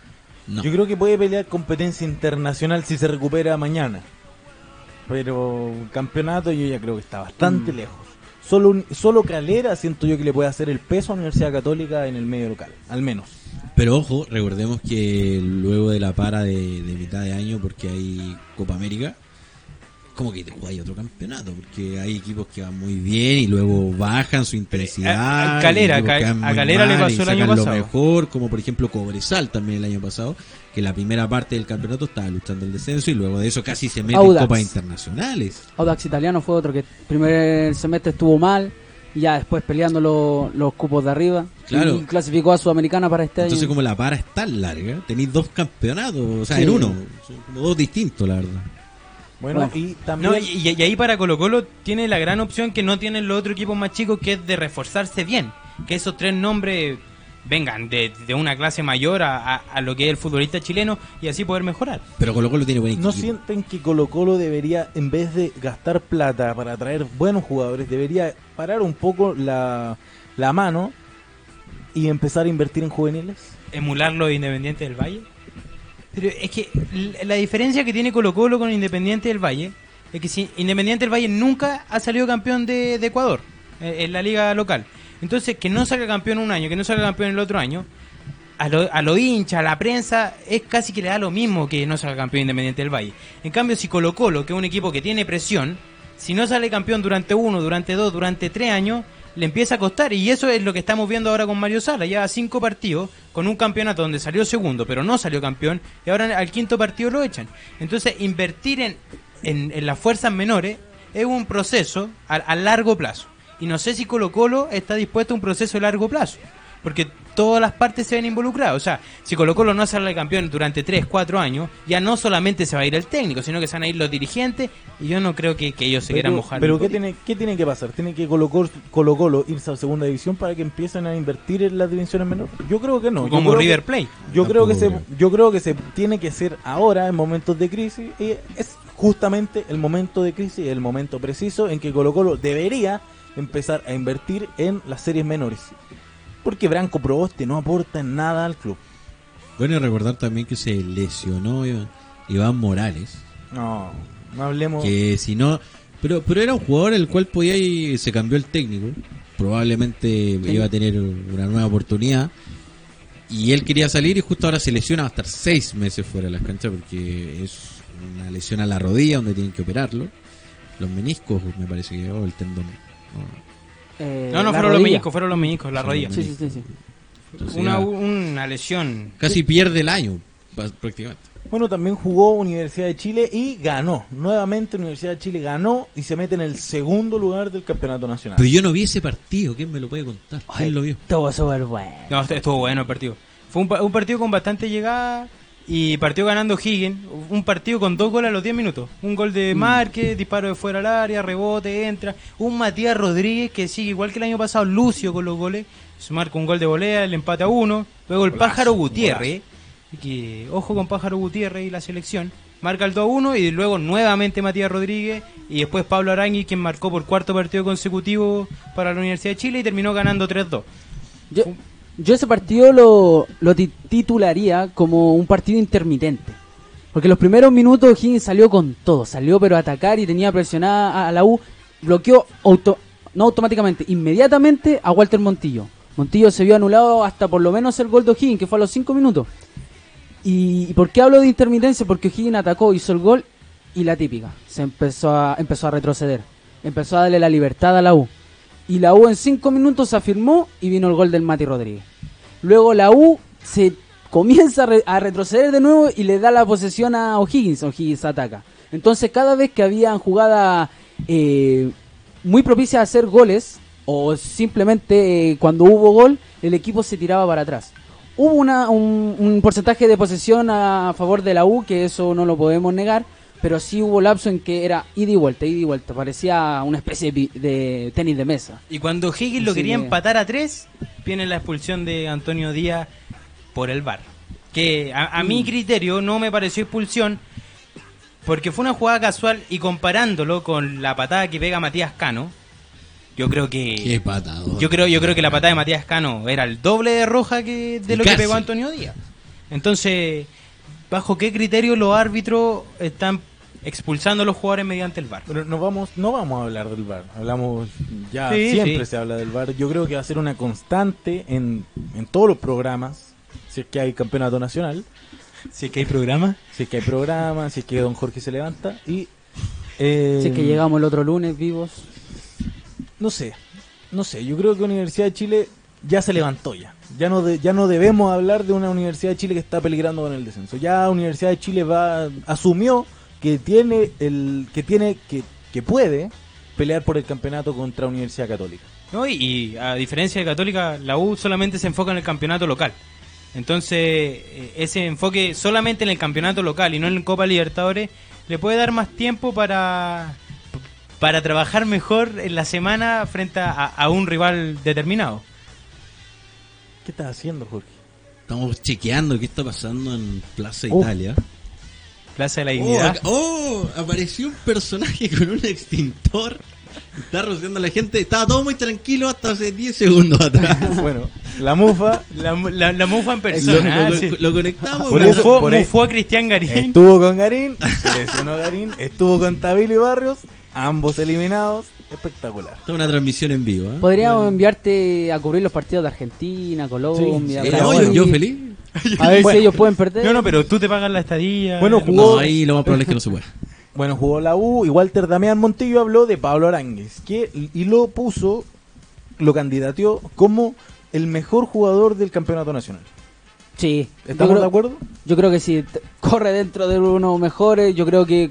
No. Yo creo que puede pelear competencia internacional si se recupera mañana. Pero campeonato yo ya creo que está bastante Mm. lejos. Solo, un- solo Calera siento yo que le puede hacer el peso a Universidad Católica en el medio local, al menos. Pero ojo, recordemos que luego de la para de, de mitad de año, porque hay Copa América, como que te jugáis otro campeonato, porque hay equipos que van muy bien y luego bajan su intensidad. a- a Calera, a- a le pasó el año lo pasado. mejor, como por ejemplo Cobresal también el año pasado, que la primera parte del campeonato estaba luchando el descenso y luego de eso casi se mete en Audax. copas internacionales. Audax Italiano fue otro que el primer semestre estuvo mal y ya después peleando lo- los cupos de arriba. Claro. Y clasificó a Sudamericana para este Entonces, año. como la para es tan larga, tenéis dos campeonatos, o sea, Sí. en uno. Son como dos distintos, la verdad. Bueno, Bueno. y también... No, y, y ahí para Colo Colo tiene la gran opción que no tienen los otros equipos más chicos, que es de reforzarse bien. Que esos tres nombres vengan de, de una clase mayor a, a- a lo que es el futbolista chileno y así poder mejorar. Pero Colo Colo tiene buen equipo. ¿No sienten que Colo Colo debería, en vez de gastar plata para traer buenos jugadores, debería parar un poco la, la mano y empezar a invertir en juveniles? Emular los Independientes del Valle. Pero es que la diferencia que tiene Colo Colo con Independiente del Valle es que si Independiente del Valle nunca ha salido campeón de, de Ecuador eh, en la liga local. Entonces, que no salga campeón un año, que no salga campeón el otro año, a los a lo hinchas, a la prensa, es casi que le da lo mismo que no salga campeón Independiente del Valle. En cambio, si Colo Colo, que es un equipo que tiene presión, si no sale campeón durante uno, durante dos, durante tres años, le empieza a costar. Y eso es lo que estamos viendo ahora con Mario Sala. Ya cinco partidos con un campeonato donde salió segundo, pero no salió campeón, y ahora al quinto partido lo echan. Entonces, invertir en, en, las fuerzas menores es un proceso a, a largo plazo. Y no sé si Colo Colo está dispuesto a un proceso a largo plazo. Porque todas las partes se ven involucradas. O sea, si Colo Colo no sale campeón durante 3, 4 años, ya no solamente se va a ir el técnico, sino que se van a ir los dirigentes. Y yo no creo que, que ellos se quieran mojar. pero ¿qué tiene, ¿qué tiene que pasar? ¿Tiene que Colo Colo, Colo Colo irse a segunda división para que empiecen a invertir en las divisiones menores? Yo creo que no. Como River Plate. Yo creo que se, yo creo que se tiene que hacer ahora en momentos de crisis y es justamente el momento de crisis, el momento preciso en que Colo Colo debería empezar a invertir en las series menores. Porque Branco Proboste no aporta nada al club. Bueno, y recordar también que se lesionó Iván, Morales. No, no hablemos. Que si no. Pero, pero era un jugador el cual podía ir, se cambió el técnico. Probablemente iba a tener una nueva oportunidad. Y él quería salir y justo ahora se lesiona, va a estar seis meses fuera de las canchas porque es una lesión a la rodilla donde tienen que operarlo. Los meniscos, me parece que, o el tendón. no. Eh, No, no, la fueron los meniscos, fueron los meniscos, la Sí, rodilla. Sí, sí, sí, sí. Entonces Una, una lesión. casi pierde el año, prácticamente. Bueno, también jugó Universidad de Chile y ganó. Nuevamente Universidad de Chile ganó y se mete en el segundo lugar del campeonato nacional. Pero yo no vi ese partido, ¿quién me lo puede contar? ¿Quién lo vio? Estuvo súper bueno. No, est- estuvo bueno el partido. Fue un partido con bastante llegada y partió ganando Higgins. Un partido con dos goles a los 10 minutos. Un gol de Márquez, disparo de fuera al área, rebote, entra. Un Matías Rodríguez que sigue igual que el año pasado, Lucio con los goles. Se marca un gol de volea, el empate a uno. Luego el Pájaro Gutiérrez, que ojo con Pájaro Gutiérrez y la selección. Marca el 2 a 1 y luego nuevamente Matías Rodríguez y después Pablo Arangui quien marcó por cuarto partido consecutivo para la Universidad de Chile y terminó ganando 3-2. Yo, yo ese partido lo, lo ti- titularía como un partido intermitente. Porque los primeros minutos Higgins salió con todo, salió pero a atacar y tenía presionada a, la U, bloqueó auto, no automáticamente, inmediatamente a Walter Montillo. Montillo se vio anulado hasta por lo menos el gol de O'Higgins, que fue a los 5 minutos. ¿Y, y por qué hablo de intermitencia? Porque O'Higgins atacó, hizo el gol y la típica, se empezó a, empezó a retroceder, empezó a darle la libertad a la U. Y la U en 5 minutos se afirmó y vino el gol del Mati Rodríguez. Luego la U se comienza a, re- retroceder de nuevo y le da la posesión a O'Higgins. O'Higgins ataca. Entonces cada vez que habían jugada eh, muy propicias a hacer goles o simplemente eh, cuando hubo gol el equipo se tiraba para atrás. Hubo una, un, un porcentaje de posesión a favor de la U que eso no lo podemos negar. Pero sí hubo lapso en que era ida y vuelta, ida y vuelta. Parecía una especie de, pi- de tenis de mesa. Y cuando Higgins lo quería que- empatar a tres, viene la expulsión de Antonio Díaz por el VAR. Que a, a Mm. mi criterio no me pareció expulsión porque fue una jugada casual y comparándolo con la patada que pega Matías Cano, yo creo Qué que patado. yo creo yo creo que la patada de Matías Cano era el doble de roja que de Y lo que pegó Antonio Díaz. Entonces, ¿bajo qué criterio los árbitros están expulsando a los jugadores mediante el VAR? Pero no vamos, no vamos a hablar del VAR. Hablamos ya Sí, siempre sí. se habla del VAR. Yo creo que va a ser una constante en, en todos los programas. Si es que hay campeonato nacional, Si es que hay programa. si es que hay programas, si es que Don Jorge se levanta y eh, Así que llegamos el otro lunes vivos. no sé, no sé. Yo creo que Universidad de Chile ya se levantó ya. Ya no de- ya no debemos hablar de una Universidad de Chile que está peligrando con el descenso. Ya Universidad de Chile va asumió que tiene el que tiene que que puede pelear por el campeonato contra Universidad Católica. ¿no? Y, y a diferencia de Católica, la U solamente se enfoca en el campeonato local. Entonces, eh, ese enfoque solamente en el campeonato local y no en la Copa Libertadores le puede dar más tiempo para, para trabajar mejor en la semana frente a, a un rival determinado. ¿Qué estás haciendo, Jorge? Estamos chequeando qué está pasando en Plaza. Italia. Plaza de la Oh, Dignidad. oh, apareció un personaje con un extintor. Está rociando a la gente. Estaba todo muy tranquilo hasta hace 10 segundos atrás. <laughs> Bueno, la mufa La, la, la mufa en lo, persona. lo- sí. lo conectamos. Por eso- Mufó, por ahí- mufó a Cristian Garín. estuvo con Garín, se lesionó Garín, estuvo con Tabilo y Barrios, ambos eliminados. Espectacular. Esta es una transmisión en vivo. ¿eh? Podríamos enviarte a cubrir los partidos de Argentina, Colombia, Sí, sí, Brasil, yo feliz. <laughs> A ver Bueno. si ellos pueden perder. No, no, pero tú te pagas la estadía. Bueno, jugó- No, ahí lo más probable es que no se pueda. <laughs> Bueno, jugó la U y Walter Damián Montillo habló de Pablo Aránguez, que y lo puso, lo candidateó como el mejor jugador del campeonato nacional. Sí. ¿Estamos creo, de acuerdo? Yo creo que sí. Corre dentro de uno mejores. Yo creo que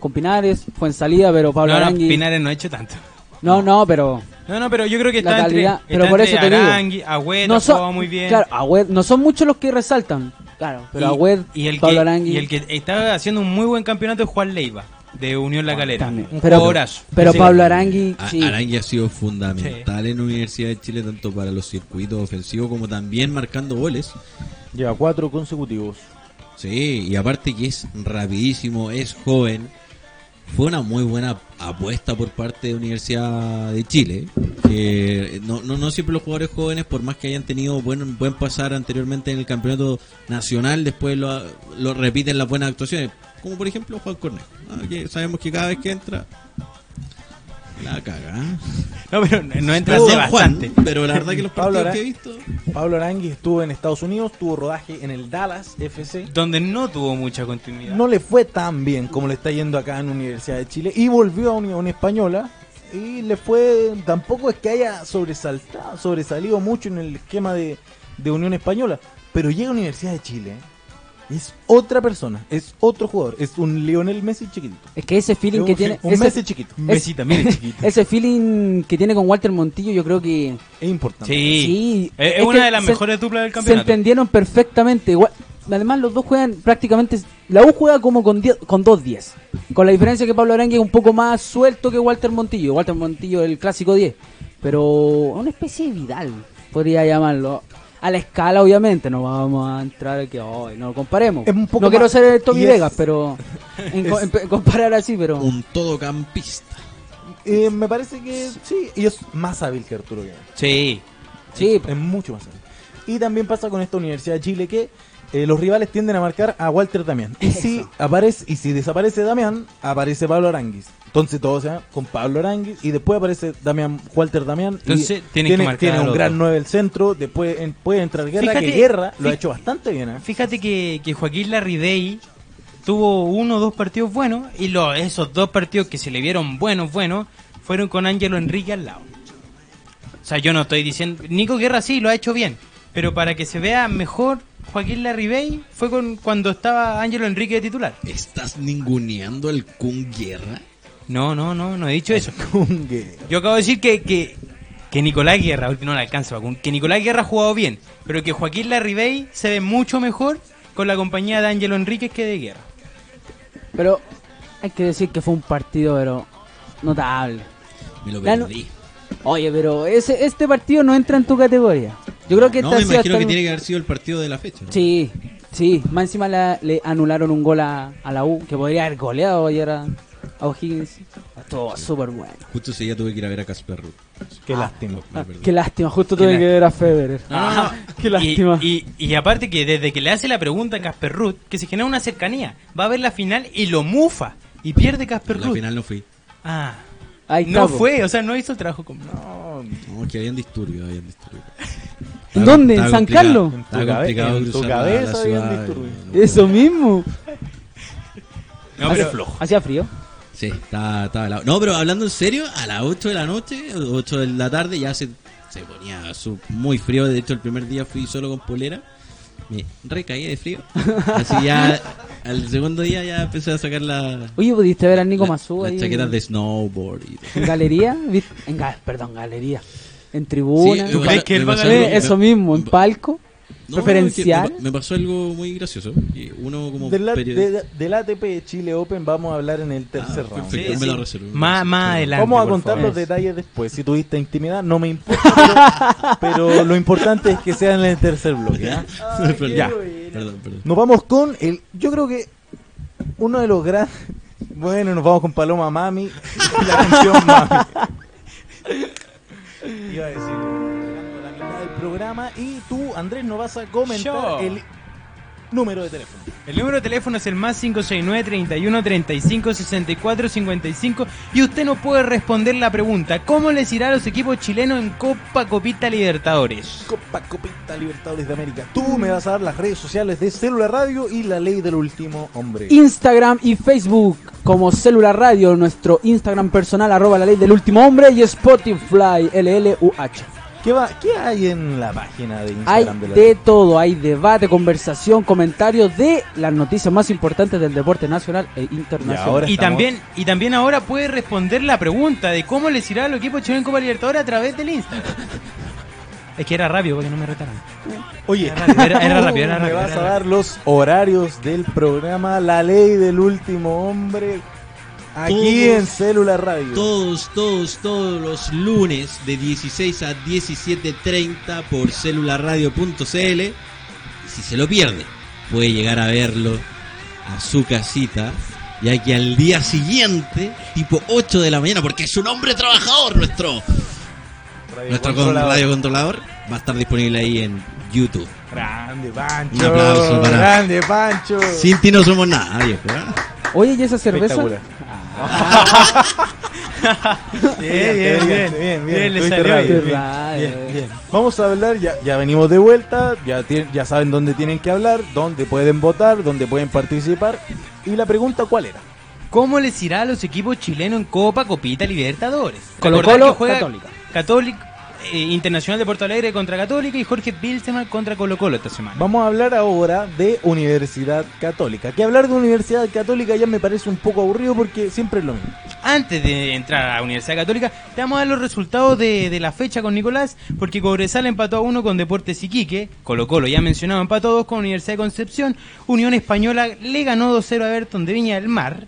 con Pinares fue en salida, pero Pablo No, no, Arangui. Pinares no ha hecho tanto. No, no, pero. No, no, pero yo creo que La está entre, calidad, está pero por entre eso te digo. Arangui, Agüed, no ha son, jugado muy bien. Claro, Agüed- no son muchos los que resaltan. Claro, pero y, Agüed, y el Pablo que, Arangui. y el que está haciendo un muy buen campeonato es Juan Leiva, de Unión La Calera. también. Un Pero- jugadorazo. Pero Sí. Pablo Arangui, sí. Arangui ha sido fundamental en la Universidad de Chile, tanto para los circuitos ofensivos como también marcando goles. Lleva cuatro consecutivos. Sí, y aparte que es rapidísimo, es joven. Fue una muy buena apuesta por parte de Universidad de Chile. Que no, no, no siempre los jugadores jóvenes, por más que hayan tenido buen, buen pasar anteriormente en el campeonato nacional, después lo, lo repiten las buenas actuaciones. Como por ejemplo Juan Cornejo. Que sabemos que cada vez que entra, la caga. <laughs> ¿eh? No, pero no entra Estuvo hace Don Juan, bastante. pero la verdad que los <laughs> Pablo partidos que he visto. Pablo Aránguez estuvo en Estados Unidos, tuvo rodaje en el Dallas FC. Donde no tuvo mucha continuidad. No le fue tan bien como le está yendo acá en Universidad de Chile y volvió a Unión Española y le fue tampoco es que haya sobresaltado, sobresalido mucho en el esquema de, de Unión Española, pero llega a Universidad de Chile y es otra persona, es otro jugador, es un Lionel Messi chiquitito. Es que ese feeling Es que un, tiene. un ese, Messi chiquito. Messi también es <laughs> chiquito. ese feeling que tiene con Walter Montillo, yo creo que. Es importante. Sí. Sí, Es, es es una de las se- mejores duplas del Se campeonato. entendieron perfectamente. Igual- Además, los dos juegan prácticamente. La U juega como con, 10 con dos 10. Con la diferencia que Pablo Arangui es un poco más suelto que Walter Montillo. Walter Montillo es el clásico 10. Pero una especie de Vidal, podría llamarlo. A la escala, obviamente, no vamos a entrar que hoy no lo comparemos. Es un poco no quiero ser el Tommy es- Vegas, pero <laughs> en, comparar así, pero Un todocampista. Eh, me parece que sí, y es más hábil que Arturo Vidal. Sí. sí, Es mucho más hábil. Y también pasa con esta Universidad de Chile que eh, los rivales tienden a marcar a Walter Damián. Y si aparece y si desaparece Damián, aparece Pablo Aranguis. Entonces todo se va con Pablo Aranguis y después aparece Damián, Walter Damián. Entonces, tienen que tiene, tiene un los gran dos. 9 del centro. Después en- puede entrar Guerra, Fíjate- que Guerra lo ha hecho bastante bien. ¿eh? Fíjate que, que Joaquín Larridey tuvo uno o dos partidos buenos y lo- esos dos partidos que se le vieron buenos, buenos, fueron con Ángelo Enrique al lado. O sea, yo no estoy diciendo... Nico Guerra sí, lo ha hecho bien, pero para que se vea mejor, Joaquín Larribey fue con, cuando estaba Ángelo Enrique de titular. ¿Estás ninguneando el Kun Guerra? No, no, no, no he dicho eso. Yo acabo de decir que, que, que Nicolás Guerra, no le alcanza, que Nicolás Guerra ha jugado bien, pero que Joaquín Larribey se ve mucho mejor con la compañía de Ángelo Enríquez que de Guerra. pero hay que decir que fue un partido, pero notable. Me lo perdí. Oye, pero ese, este partido no entra en tu categoría. Yo creo que No, esta me imagino que tiene que haber sido el partido de la fecha. ¿no? Sí, sí. Más encima la- le anularon un gol a, a la U, que podría haber goleado ayer a, a O'Higgins. Estuvo súper bueno. Justo ese día tuve que ir a ver a Casper Ruth. Qué lástima. Me Ah, qué lástima, justo Qué tuve que ver a Federer. No, <laughs> no. Qué lástima. Y, y, y aparte que desde que le hace la pregunta a Casper Ruth, que se genera una cercanía, va a ver la final y lo mufa y pierde Casper A la Ruth. final no fui. Ah, Ahí no está, fue, o sea, no hizo el trabajo con... No, No, que habían disturbios, habían disturbios. <laughs> ¿En dónde? ¿En San. Carlos? En tu Estaba cabe- complicado en tu la- cabeza habían disturbios. no, no. Eso mismo. No, pero Hacía frío. Sí, estaba, estaba helado. No, pero hablando en serio, a las 8 de la noche, 8 de la tarde, ya se, se ponía su- muy frío. De hecho, el primer día fui solo con polera. Me recaí de frío. Así ya, <laughs> al segundo día ya empecé a sacar la, Oye, ¿pudiste ver a Nico la- Mazú las ahí chaquetas en, de snowboard. y- en galería? ¿Viste? En ga- perdón, galería. en tribuna. Sí, ¿Tú crees que él va a eso mismo, en palco. No, preferencial. es que me, me pasó algo muy gracioso. Y uno como Del, de- del ATP Chile Open vamos a hablar en el tercer Ah, round. perfecto, Sí, me sí. lo reservo. Más- más adelante. Vamos a contar favor. los detalles después. Si tuviste intimidad, no me importa. Pero, <laughs> pero lo importante es que sea en el tercer bloque. ¿ah? <laughs> Perdón, Ya. perdón, perdón. Nos vamos con el. Yo creo que uno de los grandes. Bueno, nos vamos con Paloma Mami. <laughs> La canción Mami. Iba a decir. Programa. Y tú, Andrés, nos vas a comentar Yo. el número de teléfono. El número de teléfono es el más 569 31 35 64 55 y usted no puede responder la pregunta ¿Cómo les irá a los equipos chilenos en Copa Copita Libertadores? Copa Copita Libertadores de América. Tú me vas a dar las redes sociales de Célula Radio y la ley del último hombre. Instagram y Facebook como Célula Radio, nuestro Instagram personal arroba la ley del último hombre y Spotify LLUH. ¿Qué, va, ¿Qué hay en la página de Hay Instagram de la de todo, hay debate, conversación, comentarios de las noticias más importantes del deporte nacional e internacional. ahora- Y estamos- también, y también ahora puede responder la pregunta de cómo les irá a los equipos chilenos en Copa Libertadores a través del Instagram. Es que era rápido porque no me retaran. Oye, Era rápido, era- era <laughs> rápido, era me vas era a dar los horarios del programa La Ley del Último Hombre aquí Todos- en Célula Radio. Todos, todos, todos los lunes de 16 a 17.30 por celularradio.cl. Si se lo pierde, puede llegar a verlo a su casita. Ya que al día siguiente, tipo 8 de la mañana, porque es un hombre trabajador, nuestro, Radio nuestro con- Controlador. radio controlador, va a estar disponible ahí en YouTube. Grande Pancho. Un aplauso para- Grande Pancho. Sin ti no somos nada, viejo. ¿eh? Oye, ¿y esa cerveza? <laughs> Bien, bien, bien. bien, bien. Bien, le Estuviste salió rápido, bien. bien, bien, bien. Vamos a hablar, ya, ya venimos de vuelta, ya, saben dónde tienen que hablar, dónde pueden votar, dónde pueden participar. Y la pregunta, ¿cuál era? ¿Cómo les irá a los equipos chilenos en Copa Copita Libertadores? Colo Colo, juega Católica. Católica, eh, Internacional de Porto Alegre contra Católica y Jorge Bilseman contra Colo Colo esta semana. Vamos a hablar ahora de Universidad Católica. Que hablar de Universidad Católica ya me parece un poco aburrido porque siempre es lo mismo. Antes de entrar a la Universidad Católica, te vamos a dar los resultados de, de la fecha con Nicolás, porque Cobresal empató a uno con Deportes Iquique, Colo Colo ya mencionado empató a dos con Universidad de Concepción, Unión Española le ganó 2-0 a Everton de Viña del Mar.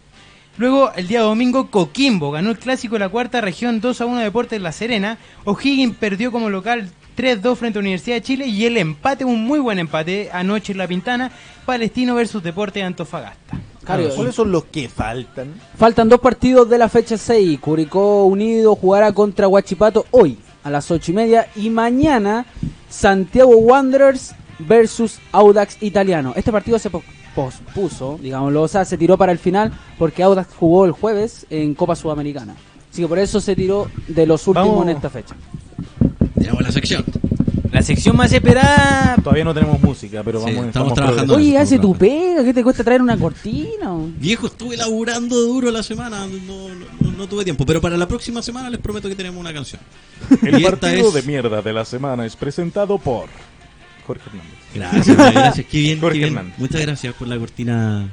Luego, el día domingo, Coquimbo ganó el clásico de la cuarta región 2 a 1 Deportes La Serena. O'Higgins perdió como local 3-2 frente a Universidad de Chile y el empate, un muy buen empate anoche en La Pintana, Palestino versus Deportes de Antofagasta. Claro, ¿Cuáles son los que faltan? Faltan dos partidos de la fecha 6. Curicó Unido jugará contra Huachipato hoy a las ocho y media. Y mañana Santiago Wanderers versus Audax Italiano. Este partido se pospuso, digámoslo, o sea, se tiró para el final porque Audax jugó el jueves en Copa Sudamericana. Así que por eso se tiró de los últimos Vamos. en esta fecha. Tenemos la sección. La sección más esperada Todavía no tenemos música, pero Sí, vamos estamos trabajando. Oye, estamos hace tu pega, ¿qué te cuesta traer una cortina? Viejo, estuve laburando duro la semana, no, no- no tuve tiempo, pero para la próxima semana les prometo que tenemos una canción. El partido es- de mierda de la semana es presentado por Jorge Hernández. Gracias, gracias, qué bien, qué. Muchas gracias por la cortina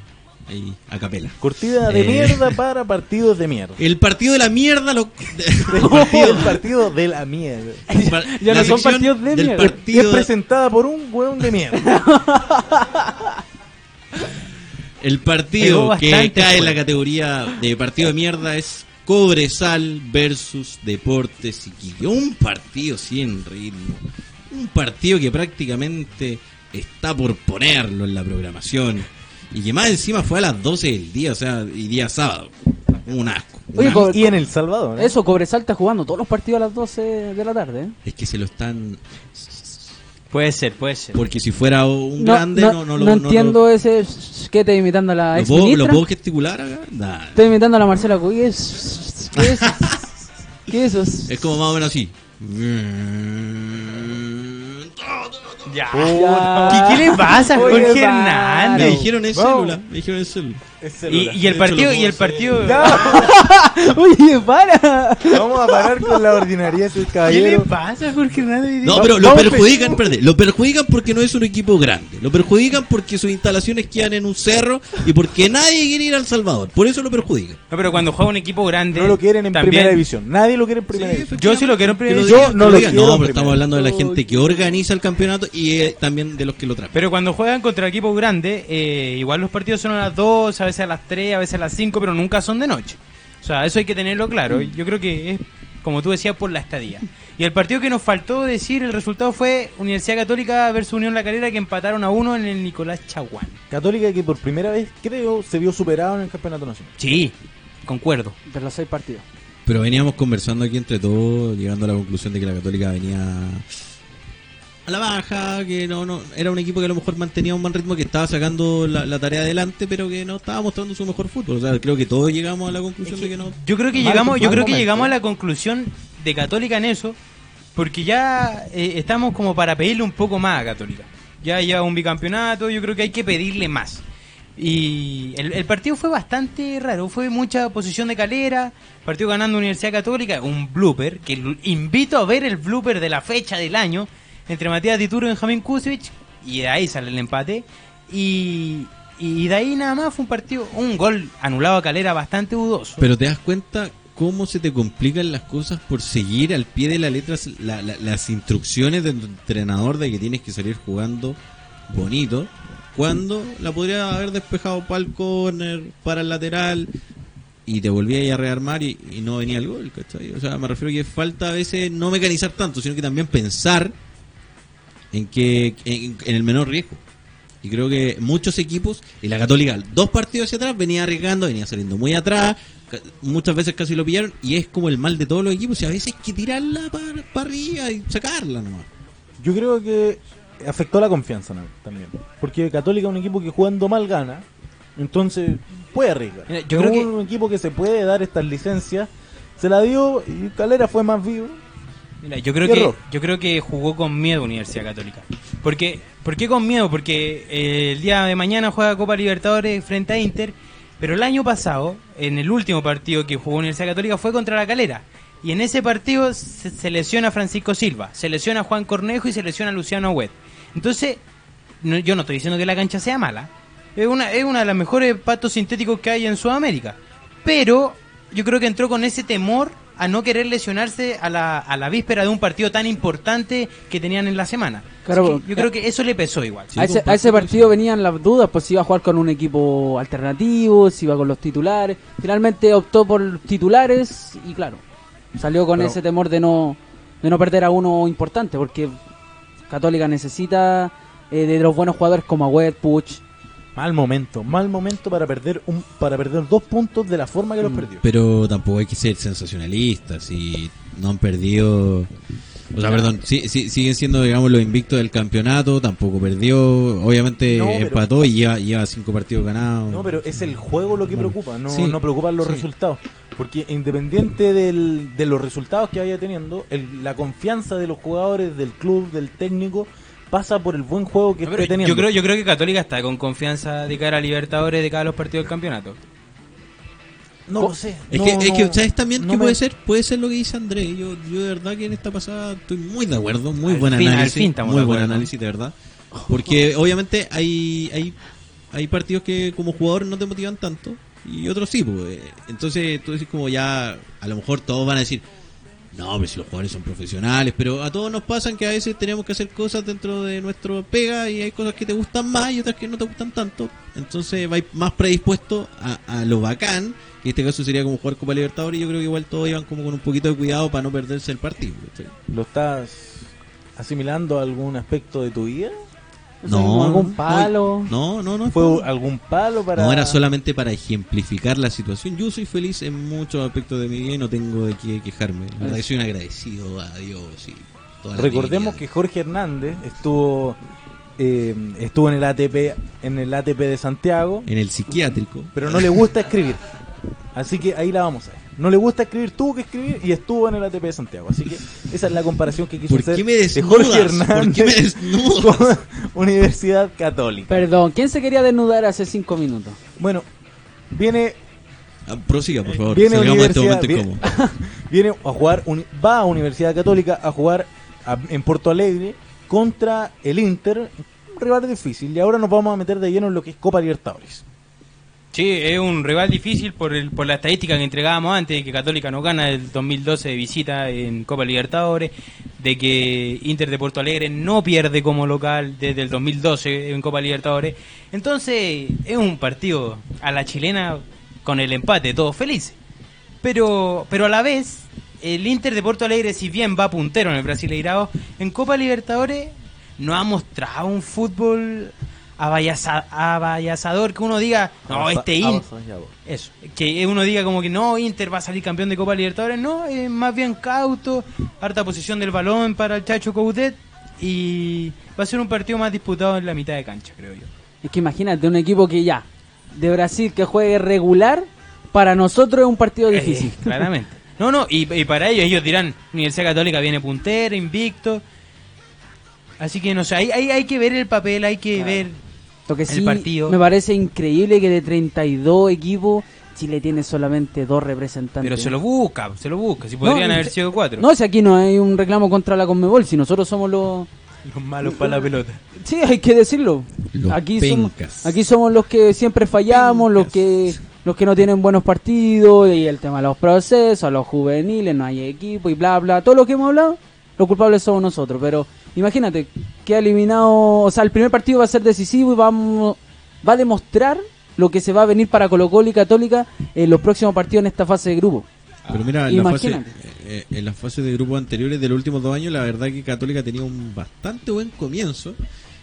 ahí a capela. Cortina de Eh. mierda <laughs> para partidos de mierda. El partido de la mierda lo <laughs> El partido, el partido de la mierda. <laughs> Ya la no son partidos de mierda. Es partido presentada por un hueón de mierda. El partido que cae en la categoría de partido de mierda es Cobresal versus Deportes Iquique. Un partido sin ritmo. Un partido que prácticamente está por ponerlo en la programación. Y que más encima fue a las 12 del día, o sea, y día sábado. Un asco. un Oye, asco. co- y en El Salvador. ¿eh? Eso, Cobresal está jugando todos los partidos a las 12 de la tarde. ¿eh? Es que se lo están... Puede ser, puede ser. Porque si fuera un No, grande, no, no, no, no lo... no entiendo lo- ese... ¿Qué te imitando a la ¿Lo puedo? ¿Lo puedo gesticular acá? Nah. Estoy imitando a la Marcela Cuy. ¿Qué es? ¿Qué es? <laughs> ¿Qué es eso? Es como más o menos así. Ya. Ya. ¿Qué, qué le pasa a Jorge vale. Me Hernández? dijeron en Vamos. célula. Me dijeron en célula. Y, el partido, y el partido. <laughs> <laughs> Oye, para. vamos a parar con la ordinariedad del ¿Qué le caballero. pasa, Jorge Hernández? No, pero lo perjudican, perdón, lo perjudican porque no es un equipo grande. Lo perjudican porque sus instalaciones quedan en un cerro y porque nadie quiere ir al Salvador. Por eso lo perjudican. No, pero cuando juega un equipo grande. No lo quieren en también- primera división. Nadie lo quiere en primera división. Yo sí lo quiero en primera división. Yo no lo digan. quiero No, pero estamos hablando de la gente que organiza el campeonato y eh, también de los que lo traen. Pero cuando juegan contra equipos grandes, eh, igual los partidos son a las 2, a veces a las 3, a veces a las 5, pero nunca son de noche. O sea, eso hay que tenerlo claro. Yo creo que es, como tú decías, por la estadía. Y el partido que nos faltó decir, el resultado fue Universidad Católica versus Unión La Calera, que empataron a uno en el Nicolás Chaguán. Católica que por primera vez, creo, se vio superado en el campeonato nacional. Sí, concuerdo. De los seis partidos. Pero veníamos conversando aquí entre todos, llegando a la conclusión de que la Católica venía a la baja, que no, no era un equipo que a lo mejor mantenía un buen ritmo, que estaba sacando la, la tarea adelante, pero que no estaba mostrando su mejor fútbol. O sea, creo que todos llegamos a la conclusión de que no. Yo creo que Mal- llegamos, yo creo que momento. llegamos a la conclusión de Católica en eso, porque ya eh, estamos como para pedirle un poco más a Católica. Ya lleva un bicampeonato, yo creo que hay que pedirle más. Y el, el partido fue bastante raro, fue mucha posición de calera, partido ganando Universidad Católica, un blooper, que invito a ver el blooper de la fecha del año, entre Matías Dituro y Benjamín Kusevich, y de ahí sale el empate. Y, de ahí nada más fue un partido, un gol anulado a calera bastante dudoso. Pero te das cuenta cómo se te complican las cosas por seguir al pie de la letra la- la- las instrucciones del entrenador de que tienes que salir jugando bonito, cuando la podría haber despejado para el corner, para el lateral, y te volvía a rearmar y, y no venía el gol, ¿cachai? O sea, me refiero que falta a veces no mecanizar tanto, sino que también pensar en que en, en el menor riesgo. Y creo que muchos equipos, y la Católica, dos partidos hacia atrás, venía arriesgando, venía saliendo muy atrás, muchas veces casi lo pillaron, y es como el mal de todos los equipos, y a veces hay que tirarla para arriba y sacarla nomás. Yo creo que afectó la confianza ¿no? también. Porque Católica es un equipo que jugando mal gana. Entonces puede arriesgar. Mira, yo creo que- un equipo que se puede dar estas licencias. Se la dio y Calera fue más vivo. Mira, yo creo que yo creo que jugó con miedo Universidad Católica. Porque ¿por qué con miedo? Porque eh, el día de mañana juega Copa Libertadores frente a Inter, pero el año pasado, en el último partido que jugó Universidad Católica fue contra la Calera. Y en ese partido se, se lesiona Francisco Silva, se lesiona Juan Cornejo y se lesiona Luciano Huet. Entonces, no- yo no estoy diciendo que la cancha sea mala. Es una, es una de las mejores patos sintéticos que hay en Sudamérica. Pero yo creo que entró con ese temor a no querer lesionarse a la, a la víspera de un partido tan importante que tenían en la semana. Claro, porque- yo creo que eso le pesó igual. A, ese, a partido venían las dudas, pues si iba a jugar con un equipo alternativo, si iba con los titulares. Finalmente optó por titulares y claro, salió con Pero- ese temor de no, de no perder a uno importante, porque Católica necesita eh, de los buenos jugadores como Agüed, Puch. Mal momento, mal momento para perder un para perder dos puntos de la forma que los Mm. perdió. Pero tampoco hay que ser sensacionalistas y no han perdido. O sea, perdón, sí, sí- siguen siendo, digamos, los invictos del campeonato, tampoco perdió, obviamente No, empató y lleva, lleva cinco partidos ganados. No, pero es el juego lo que preocupa, no, Sí. no preocupan los Sí. resultados. Porque independiente del- de los resultados que vaya teniendo, el- la confianza de los jugadores, del club, del técnico, pasa por el buen juego que No, esté teniendo. yo creo yo creo que Católica está con confianza de cara a Libertadores de cara a los partidos del campeonato. no lo sé. Es no, que, es que, ¿sabes también no qué me- puede ser? Puede ser lo que dice Andrés. Yo, yo de verdad que en esta pasada estoy muy de acuerdo, muy Al buen fin- análisis. muy buen análisis, de verdad. Porque <laughs> obviamente hay, hay, hay partidos que como jugador no te motivan tanto y otros sí. Pues. Entonces tú decís como ya, a lo mejor todos van a decir, no, pero si los jugadores son profesionales, pero a todos nos pasan que a veces tenemos que hacer cosas dentro de nuestro pega y hay cosas que te gustan más y otras que no te gustan tanto. Entonces vais más predispuesto a, a lo bacán, que en este caso sería como jugar Copa Libertadores y yo creo que igual todos iban como con un poquito de cuidado para no perderse el partido. ¿Lo estás asimilando a algún aspecto de tu vida? Como algún palo. No, no, no. ¿Fue no. algún palo para.? No era solamente para ejemplificar la situación. Yo soy feliz en muchos aspectos de mi vida y no tengo de qué quejarme. La verdad que soy un agradecido a Dios y toda la Recordemos que. Jorge Hernández estuvo eh, estuvo en el ATP en el ATP de Santiago, en el psiquiátrico. pero no le gusta escribir. Así que ahí la vamos a ver. No le gusta escribir, tuvo que escribir y estuvo en el ATP de Santiago. Así que esa es la comparación que quiso ¿Por hacer qué me de? Jorge Hernández ¿Por qué me con Universidad Católica. Perdón, ¿quién se quería desnudar hace cinco minutos? Bueno, Viene, Ah, prosiga, por favor. viene este Universidad, incómodo. <laughs> viene a jugar, va a Universidad Católica a jugar a- en Porto Alegre contra el Inter, un rival difícil. Y ahora nos vamos a meter de lleno en lo que es Copa Libertadores. Sí, es un rival difícil por, el, por la estadística que entregábamos antes, de que Católica no gana el 2012 de visita en Copa Libertadores, de que Inter de Porto Alegre no pierde como local desde el 2012 en Copa Libertadores. Entonces, es un partido a la chilena con el empate, todos felices. Pero, pero a la vez, el Inter de Porto Alegre, si bien va puntero en el Brasileirao, en Copa Libertadores no ha mostrado un fútbol avallazador que uno diga, no, este Inter... Eso, que uno diga como que no, Inter va a salir campeón de Copa Libertadores, no, es más bien cauto, harta posición del balón para el Chacho Coudet y va a ser un partido más disputado en la mitad de cancha, creo yo. Es que imagínate, un equipo que ya, de Brasil, que juegue regular, para nosotros es un partido difícil. Eh, <laughs> claramente. No, no, y, y para ellos, ellos dirán, Universidad Católica viene puntera, invicto. Así que no sé, hay, hay, hay que ver el papel, hay que ver... Lo que el sí partido. me parece increíble que de 32 equipos, Chile tiene solamente dos representantes. Pero se lo busca, se lo busca, si podrían No, haber sido cuatro. No, si aquí no hay un reclamo contra la Conmebol, si nosotros somos los... Los malos para la pelota. Sí, hay que decirlo. Los aquí somos, aquí somos los que siempre fallamos, los que los que no tienen buenos partidos y el tema de los procesos, los juveniles, no hay equipo y bla bla, todo lo que hemos hablado, los culpables somos nosotros, pero imagínate que ha eliminado, o sea, el primer partido va a ser decisivo y vamos va a demostrar lo que se va a venir para Colo Colo y Católica en los próximos partidos en esta fase de grupo. Pero mira, en la, fase, Imagínate. eh, en las fases de grupos anteriores de los últimos dos años, la verdad que Católica tenía un bastante buen comienzo,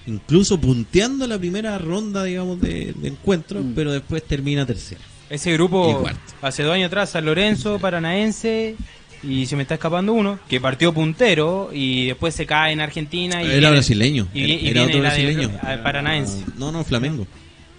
incluso punteando la primera ronda, digamos, de, de encuentro, Mm. pero después termina tercera. Ese Y grupo cuarto. hace dos años atrás, San Lorenzo, Paranaense y se me está escapando uno, que partió puntero y después se cae en Argentina. Y Era viene- brasileño, Y, era, y era viene otro de- brasileño. a- Paranaense. No, no, Flamengo.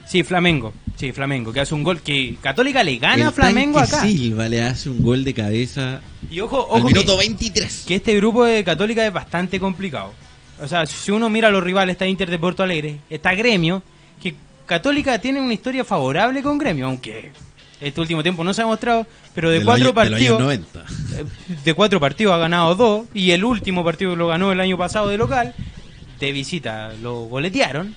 Sí, Flamengo. Sí, Flamengo, que hace un gol que Católica le gana a Flamengo acá. Silva le hace un gol de cabeza Y ojo, al ojo minuto que, 23. que este grupo de Católica es bastante complicado. O sea, si uno mira a los rivales, está Inter de Porto Alegre, está Gremio, que Católica tiene una historia favorable con Gremio, aunque este último tiempo no se ha mostrado, pero de, cuatro de partidos... 90. Eh, de cuatro partidos ha ganado dos y el último partido lo ganó el año pasado de local de visita lo goletearon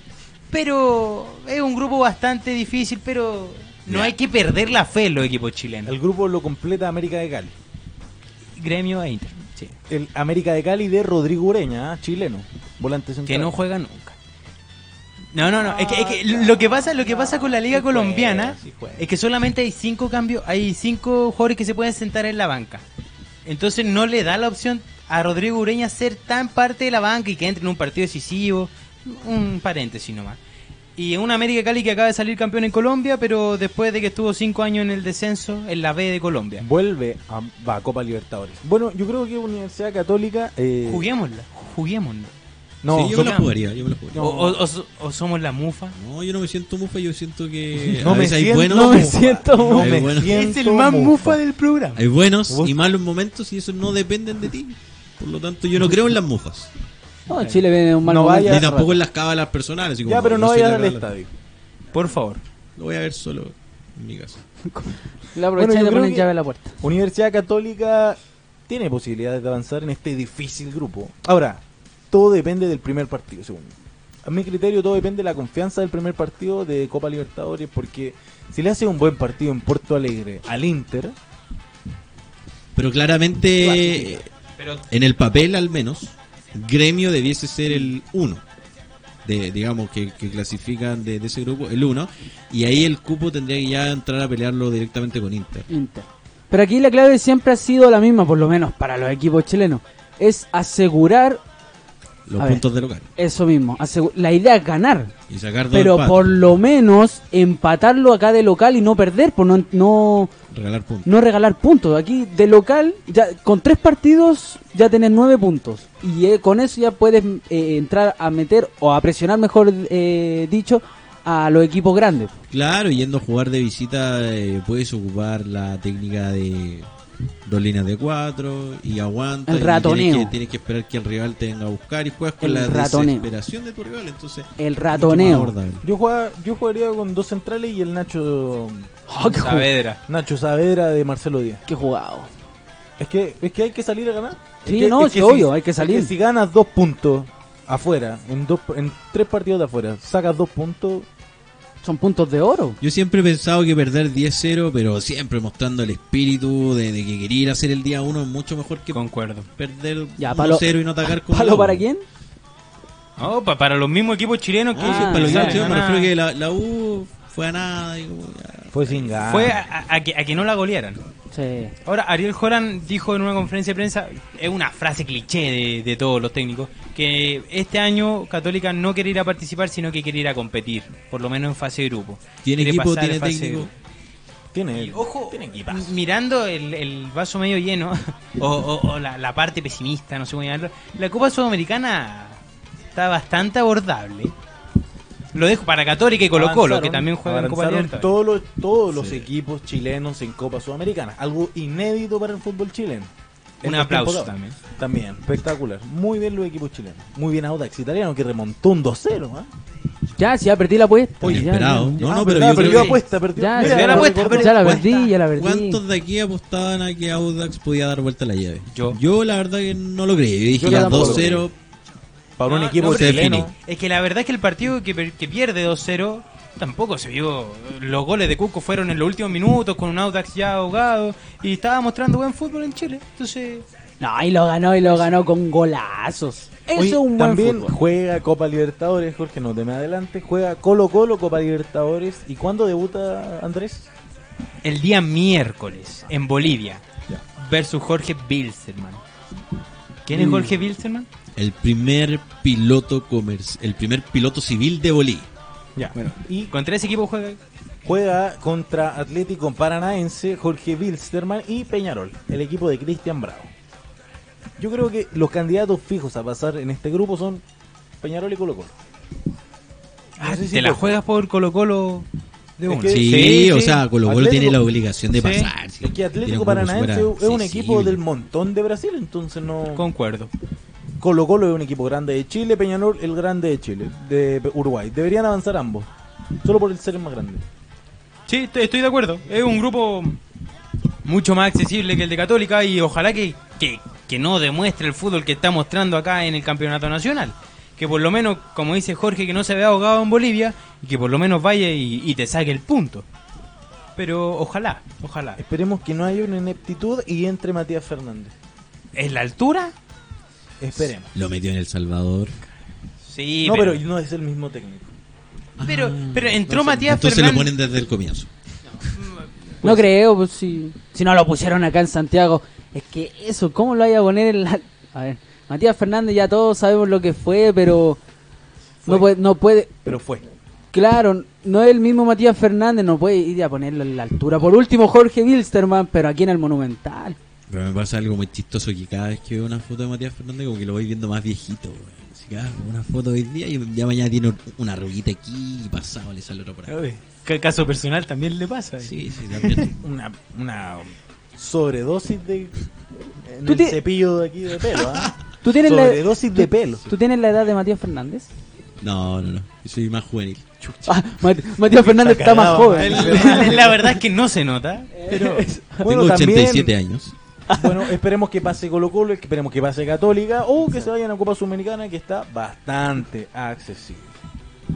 pero es un grupo bastante difícil pero no hay que perder la fe en los equipos chilenos El grupo lo completa América de Cali. gremio e Inter sí. El América de Cali de Rodrigo Ureña, ¿ah? chileno, volante central. que no juega nunca no, no, no. Es que, es que lo que pasa, lo que pasa con la liga Sí colombiana sí es que solamente hay cinco cambios, hay cinco jugadores que se pueden sentar en la banca. Entonces no le da la opción a Rodrigo Ureña ser tan parte de la banca y que entre en un partido decisivo. Un paréntesis nomás. Y una América Cali que acaba de salir campeón en Colombia, pero después de que estuvo cinco años en el descenso en la B de Colombia. Vuelve a, va a Copa Libertadores. Bueno, yo creo que Universidad Católica. Eh, Juguémosla, juguémosla. No, sí, yo me la jugaría, yo me la jugaría. O, o- o- o somos la mufa. No, yo no me siento mufa, yo siento que <laughs> No a me veces hay siento buenos, no me mufa. siento No mufa. me buenos. siento Es el más mufa. mufa del programa. hay buenos Vos- y malos momentos y eso no dependen de ti. Por lo tanto, yo no creo en las mufas. No, Chile viene un mal No vaya- Ni tampoco en las cábalas personales. así como, Ya, pero no vayas la al estadio. Por favor. Lo voy a ver solo en mi casa. Le aprovechan Bueno, creo poner que- llave a la puerta. Universidad Católica tiene posibilidades de avanzar en este difícil grupo. Ahora, todo depende del primer partido, según mí. A mi criterio, todo depende de la confianza del primer partido de Copa Libertadores, porque si le hace un buen partido en Porto Alegre al Inter, Pero claramente. Pero en el papel al menos, Gremio debiese ser el 1. De, digamos que, que clasifican de, de ese grupo el 1 y ahí el cupo tendría que ya entrar a pelearlo directamente con Inter Inter. Pero aquí la clave siempre ha sido la misma, por lo menos para los equipos chilenos. Es asegurar los A ver. puntos de local eso mismo. la idea es ganar. y sacar dos Pero empates, por lo menos empatarlo acá de local y no perder, por no, no, regalar puntos no regalar puntos. Aquí de local, ya con tres partidos ya tenés nueve puntos. Y eh, con eso ya puedes eh, entrar a meter o a presionar, mejor eh, dicho, a los equipos grandes. Claro, yendo a jugar de visita eh, puedes ocupar la técnica de dos líneas de cuatro y aguanta. El y ratoneo. Tienes que, tienes que esperar que el rival te venga a buscar y juegas con El la ratoneo. desesperación de tu rival. Entonces, El ratoneo. yo, jugaría con dos centrales y el Nacho Oh, qué, ju- Saavedra. Nacho Saavedra de Marcelo Díaz. qué jugado. Es que, es que hay que salir a ganar. Sí, Es que- no, es que obvio, si- hay que es salir. si ganas dos puntos afuera, en dos en tres partidos de afuera, sacas dos puntos, Son puntos de oro. Yo siempre he pensado que perder 10-0, pero siempre mostrando el espíritu de, de que querer ir a hacer el día 1 es mucho mejor que Concuerdo. perder Ya, palo- 1-0 y no atacar con ¿Palo para quién? No, pa- para los mismos equipos chilenos que Ah, sí, Ah, para los chilenos, me refiero que la, la U fue a nada. Ya. fue sin ganas. fue a, a- a que, a que no la golearan. Sí. Ahora, Ariel Joran dijo en una conferencia de prensa, es una frase cliché de, de todos los técnicos, que este año Católica no quiere ir a participar, sino que quiere ir a competir, por lo menos en fase de grupo. Tiene Quiere equipo, pasar tiene técnico. Tiene, Y ojo, tiene equipazo. mirando el, el vaso medio lleno, <laughs> o, o- o la, la parte pesimista, no sé cómo llamarlo, la Copa Sudamericana está bastante abordable. Lo dejo para Católica y Colo Colo, que también juegan en Copa Libertadores. todos los, todos los Sí. equipos chilenos en Copa Sudamericana. Algo inédito para el fútbol chileno. En Un aplauso también. También, espectacular. Muy bien los equipos chilenos. Muy bien Audax Italiano que remontó un 2-0. ¿ah? Ya, si ya perdí la apuesta. Oye, ya, esperado. ya. No, Ah, no, pero yo creo perdió que- apuesta, perdió. Ya, Mira, ya la apuesta. Ya la perdí, ya la perdí. ¿Cuántos de aquí apostaban a que Audax podía dar vuelta a la llave? Yo. la verdad que no lo creí. Yo dije Yo ya tampoco lo 2-0. Para un equipo chileno. define. Es que la verdad es que el partido que, que pierde 2-0 tampoco se vio. Los goles de Cuco fueron en los últimos minutos con un Audax ya ahogado y estaba mostrando buen fútbol en Chile. Entonces, No, y lo ganó, y lo ganó con golazos. Eso es un buen también fútbol. juega Copa Libertadores, Jorge, no te me adelante. Juega Colo Colo, Copa Libertadores. ¿Y cuándo debuta Andrés? el día miércoles en Bolivia versus Jorge Bilsterman. ¿Quién es Mm. Jorge Bilsterman? El primer piloto comerci- el primer piloto civil de Bolivia. Ya. Bueno, Y contra ese equipo juega. juega contra Atlético Paranaense, Jorge Wilstermann y Peñarol, el equipo de Cristian Bravo. Yo creo que los candidatos fijos a pasar en este grupo son Peñarol y Colo Colo. Ah, No sé si ¿Te la juegas por Colo Colo de Es uno? que- Sí, Sí, o sí. sea, Colo Colo Atlético- tiene la obligación de Sí. pasar. Es que Atlético Paranaense es un equipo del montón de Brasil, entonces no... Concuerdo. Colo Colo es un equipo grande de Chile, Peñarol el grande de Chile, de Uruguay. Deberían avanzar ambos, solo por el ser el más grande. Sí, estoy, estoy de acuerdo. Es un grupo mucho más accesible que el de Católica y ojalá que, que, que no demuestre el fútbol que está mostrando acá en el campeonato nacional. Que por lo menos, como dice Jorge, que no se vea ahogado en Bolivia y que por lo menos vaya y, y te saque el punto. Pero ojalá, ojalá. Esperemos que no haya una ineptitud y entre Matías Fernández. ¿Es la altura? Esperemos. Lo metió en El Salvador. Sí, no, pero, pero no es el mismo técnico. pero, pero entró Matías Entonces Fernández. lo ponen desde el comienzo. No creo, pues si, si no lo pusieron acá en Santiago. Es que eso, ¿cómo lo vaya a poner en la... A ver, Matías Fernández ya todos sabemos lo que fue, pero Fue. no puede, no puede, Pero fue. claro, no es el mismo Matías Fernández, no puede ir a ponerlo en la altura. Por último, Jorge Wilstermann, pero aquí en el Monumental. Pero me pasa algo muy chistoso que cada vez que veo una foto de Matías Fernández como que lo voy viendo más viejito. güey. Así que ah, una foto hoy día y ya mañana tiene una arruguita aquí y pasado le sale otra por ahí. ¿Qué caso personal también le pasa? Sí, sí, también. <laughs> Una, una sobredosis de. En Tú el te- cepillo de aquí de pelo, ¿ah? <laughs> ¿Tú tienes, la, Sobredosis de pelo. ¿Tú tienes la edad de Matías Fernández? No, no, no. Yo soy más juvenil. Ah, Mat- Matías Fernández está más cagado, joven. <laughs> La verdad es que no se nota. Pero, Tengo 87 años. <laughs> Bueno, esperemos que pase Colo Colo, esperemos que pase Católica o que se vayan a Copa Sudamericana que está bastante accesible.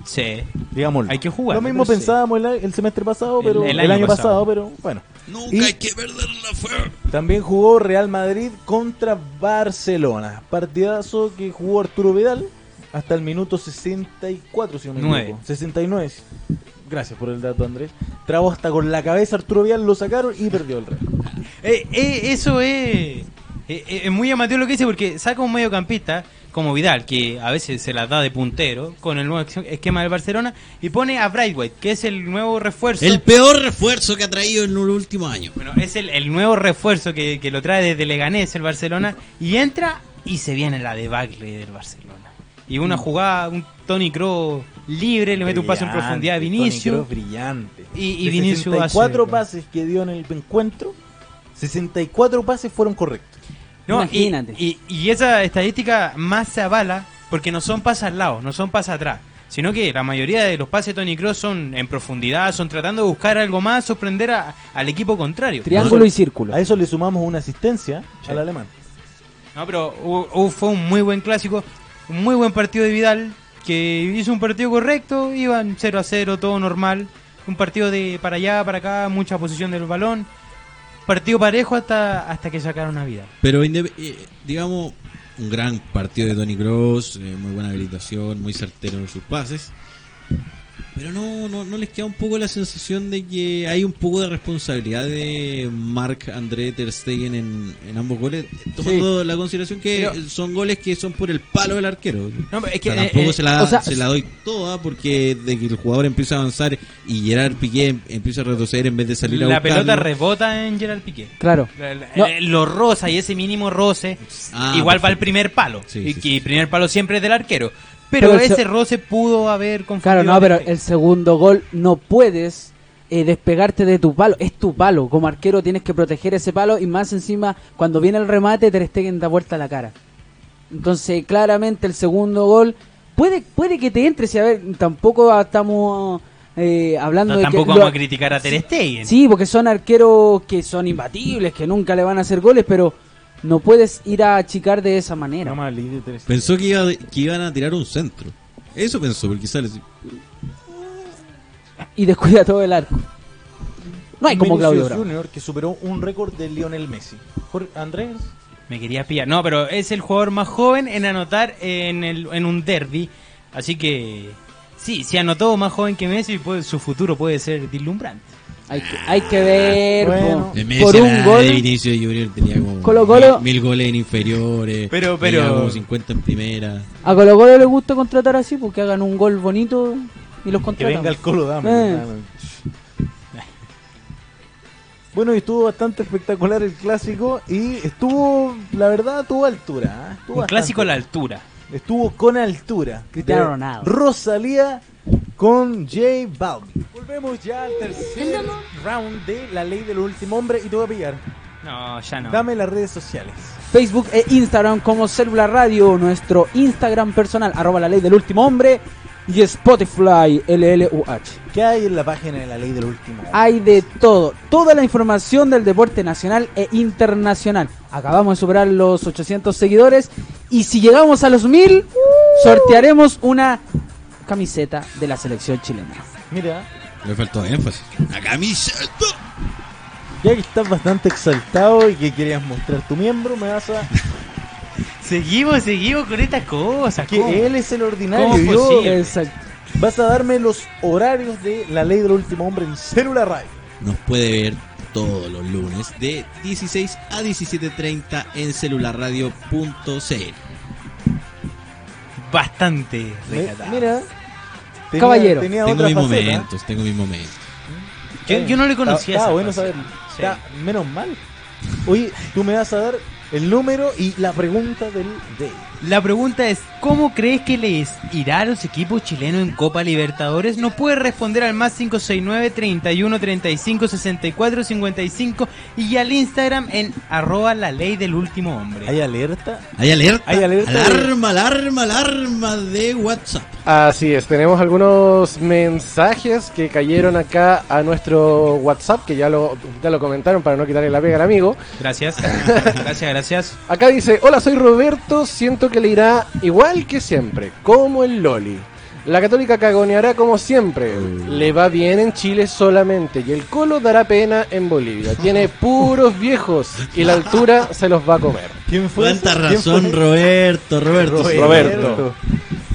Sí. Digamos, Hay que jugar, Lo mismo sí. pensábamos el, el semestre pasado, pero el el, año año, pasado. pasado. pero bueno. Nunca Y- hay que perder la fe. También jugó Real Madrid contra Barcelona. Partidazo que jugó Arturo Vidal hasta el minuto 64, si no me Nueve. equivoco. 69. Gracias por el dato, Andrés. Trabó hasta con la cabeza Arturo Vidal, lo sacaron y perdió el Real. <laughs> Eh, eh, eso es, eh, eh, es muy llamativo lo que dice porque saca un mediocampista como Vidal, que a veces se las da de puntero con el nuevo esquema del Barcelona, y pone a Brightway, que es el nuevo refuerzo. El peor refuerzo que ha traído en los últimos años. Bueno, es el, el nuevo refuerzo que, que lo trae desde Leganés el Barcelona, y entra y se viene la debacle del Barcelona. Y una jugada, un Tony Kroos libre, le mete un paso en profundidad a Vinicius. Brillante. Y- y De Vinicius 64 hace- pases que dio en el encuentro, 64 pases fueron correctos. No, Imagínate. Y, y, y esa estadística más se avala porque no son pasas al lado, no son pasas atrás. sino que la mayoría de los pases de Tony Cross son en profundidad, son tratando de buscar algo más, sorprender a- al equipo contrario. Triángulo y círculo. A eso le sumamos una asistencia al alemán. No, pero fue un muy buen clásico, un muy buen partido de Vidal, que hizo un partido correcto, iban 0 a 0, todo normal. Un partido de para allá, para acá, mucha posición del balón. Partido parejo hasta, hasta que sacaron a Vidal. Pero, eh, digamos, un gran partido de Tony Cross, eh, muy buena habilitación, muy certero en sus pases. Pero no, no, no les queda un poco la sensación de que hay un poco de responsabilidad de Marc André Ter Stegen en, en ambos goles, tomando la consideración que Pero- son goles que son por el palo del arquero. No, pero es O que, sea, eh, tampoco eh, se, la, o sea, se la doy toda porque de que el jugador empieza a avanzar y Gerard Piqué em- empieza a retroceder en vez de salir a la buscarlo. pelota rebota en Gerard Piqué. Claro. La- la- No. eh, Lo rosa y ese mínimo roce, Ah, igual va al primer palo. Sí, y sí, que sí. el primer palo siempre es del arquero. Pero, ese se- roce pudo haber confundido. Claro, no, pero el segundo gol no puedes eh, despegarte de tu palo. Es tu palo. Como arquero tienes que proteger ese palo y más encima cuando viene el remate Ter Stegen da vuelta a la cara. Entonces, claramente el segundo gol puede puede que te entre. Si a ver, tampoco estamos eh, hablando No, de tampoco que vamos lo- a criticar a Ter Stegen. Sí, porque son arqueros que son imbatibles, que nunca le van a hacer goles, pero no puedes ir a achicar de esa manera. Pensó que, iba, que iban a tirar un centro. Eso pensó, porque sale así. Y descuida todo el arco. No hay como Vinicius Claudio Bravo. Junior que superó un récord de Lionel Messi. Jorge- Andrés, Me quería pillar. No, pero es el jugador más joven en anotar en, el, en un derby. Así que, sí, si anotó más joven que Messi, pues, su futuro puede ser deslumbrante. Hay que, hay que ver Bueno. po. Por un gol. de Vinicius Junior tenía como Colo Colo- mil, mil goles en inferiores. Pero- tenía pero- como 50 en primera. A Colo Colo le gusta contratar así porque hagan un gol bonito y los que contratan. venga el Colo Dame. Eh. Bueno, y estuvo bastante espectacular el clásico y estuvo, la verdad, tuvo altura. ¿eh? Estuvo Un bastante- clásico a la altura. Estuvo con altura. Cristiano Ronaldo. Rosalía con J Balvin. Volvemos ya al tercer round de la ley del último hombre y te voy a pillar. No, ya no. Dame las redes sociales. Facebook e Instagram como Célula Radio, nuestro Instagram personal, arroba la ley del último hombre, y Spotify, LLUH. ¿Qué hay en la página de la ley del último hombre? Hay de todo, toda la información del deporte nacional e internacional. Acabamos de superar los 800 seguidores y si llegamos a los 1000, sortearemos una camiseta de la selección chilena. Mira, Le faltó énfasis. La camiseta. ya que estás bastante exaltado y que querías mostrar tu miembro, me vas a... <laughs> Seguimos, seguimos con estas cosas. ¿cómo? Que él es el ordinario. ¿Cómo y yo-. Vas a darme los horarios de la ley del último hombre en Célula Radio. Nos puede ver todos los lunes de 16 a 17.30 en celularradio.cl. Bastante recatado. mira, tenía- Caballero. tenía Tengo mis momentos, tengo mis momentos. Yo, yo no le conocía esa bueno faceta. saberlo. Sí. Está, menos mal. Oye, tú me vas a dar el número y la pregunta del day. La pregunta es, ¿cómo crees que les irá a los equipos chilenos en Copa Libertadores? Nos puede responder al más 569 31 35 64 55 y al Instagram en arroba la ley del último hombre. ¿Hay alerta? Hay alerta. Hay alerta Alarma, alarma, alarma de WhatsApp. Así es, tenemos algunos mensajes que cayeron acá a nuestro WhatsApp, que ya lo, ya lo comentaron para no quitarle la pega al amigo. Gracias. <laughs> gracias, gracias. Acá dice, hola soy Roberto, siento que le irá igual que siempre, como el Loli. La católica cagoneará como siempre, le va bien en Chile solamente y el Colo dará pena en Bolivia. Tiene <laughs> puros viejos y la altura se los va a comer. ¿Quién fue? Cuánta razón, fue? Roberto, Roberto. Roberto. Roberto.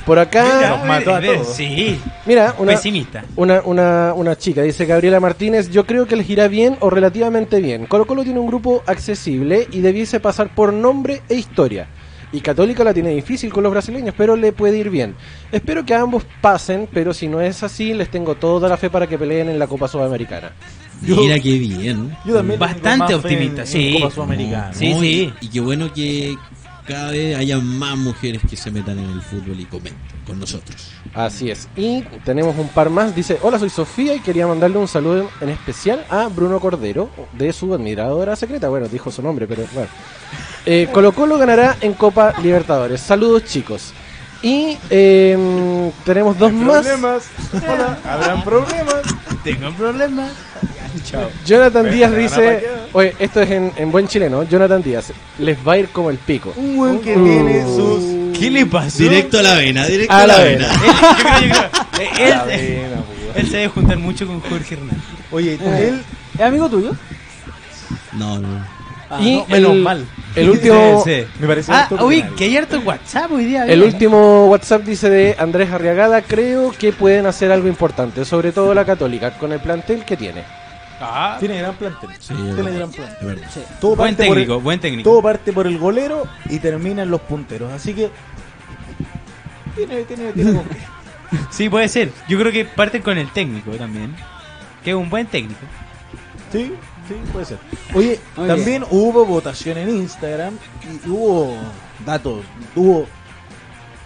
Por acá, Nos mató a Eh, todos. Sí, mira, una, pesimista. Una, una, una chica, dice Gabriela Martínez, yo creo que les irá bien o relativamente bien. Colo Colo tiene un grupo accesible y debiese pasar por nombre e historia. Y Católica la tiene difícil con los brasileños, pero le puede ir bien. Espero que ambos pasen, pero si no es así, les tengo toda la fe para que peleen en la Copa Sudamericana. Mira qué bien. Yo también Bastante optimista, en- sí. en Copa Sudamericana. Sí, No, sí. Y, y qué bueno que cada vez haya más mujeres que se metan en el fútbol y comenten con nosotros. Así es. Y tenemos un par más. Dice, hola, soy Sofía y quería mandarle un saludo en especial a Bruno Cordero, de su admiradora secreta. Bueno, dijo su nombre, pero bueno. Eh, Colo Colo ganará en Copa Libertadores. Saludos chicos. Y eh, tenemos dos más. Problemas. Hola, habrán problemas. Tengo problemas. Jonathan Díaz dice, oye, esto es en, en buen chileno, Jonathan Díaz, les va a ir como el pico. Un buen que Uh. tiene sus. ¿Qué le pasó? Directo a la vena, directo A a, la la vena. vena. <laughs> Él, yo creo, yo creo. eh, <laughs> Él, La vena, po. él se debe juntar mucho con Jorge Hernández. Oye, Eh, él. ¿Es amigo tuyo? No, no. Ah, y no, menos el, mal. el último, Sí, sí. Me parece Ah, uy, que hay harto WhatsApp hoy día. el bien. último WhatsApp dice de Andrés Arriagada, creo que pueden hacer algo importante, sobre todo la católica, con el plantel que tiene. Ah, Tiene gran plantel. Sí, tiene gran plantel. Sí. Todo buen parte por el- técnico, buen técnico. Todo parte por el golero y termina en los punteros. Así que. Tiene, tiene, tiene con qué. <laughs> Sí, puede ser. Yo creo que parten con el técnico también. Que es un buen técnico. Sí, sí, puede ser. Oye, Muy también hubo votación en Instagram y hubo datos, hubo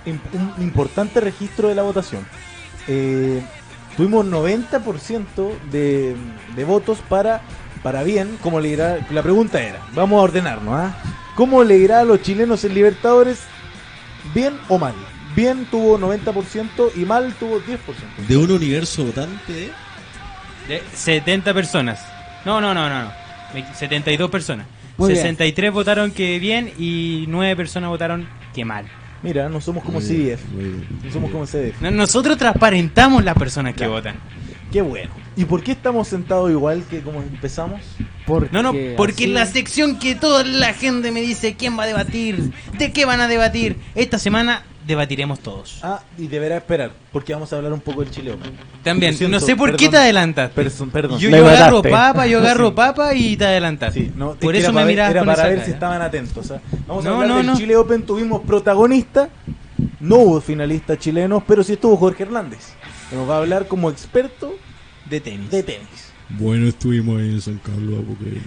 un importante registro de la votación. Eh, tuvimos 90% de, de votos para, para bien, como le irá, la pregunta era, vamos a ordenarnos, ¿ah? ¿Cómo le irá a los chilenos en Libertadores? ¿Bien o mal? Bien tuvo 90% y mal tuvo 10%. De un universo votante de... De 70 personas. No, no, no, no. no. Me- 72 personas. Muy bien. 63 votaron que bien y 9 personas votaron que mal. Mira, no somos como Muy bien, CDF, bien. no somos como CDF. No- Nosotros transparentamos las personas que votan. Qué bueno. ¿Y por qué estamos sentados igual que como empezamos? No, no, porque en la sección que toda la gente me dice quién va a debatir, de qué van a debatir. Esta semana debatiremos todos. Ah, y deberá esperar, porque vamos a hablar un poco del Chile Open. También, siento, no sé por qué te adelantas. Perdón, perdón. Yo, agarro papa, yo agarro <laughs> Sí. papa y te adelantas. Sí, no, es por eso me miras Era con para esa ver cara. si estaban atentos. ¿ah? Vamos a No, hablar no, del no. Chile Open, tuvimos protagonistas, no hubo finalistas chilenos, pero sí estuvo Jorge Hernández, que nos va a hablar como experto De tenis. de tenis. Bueno, estuvimos ahí en San Carlos, porque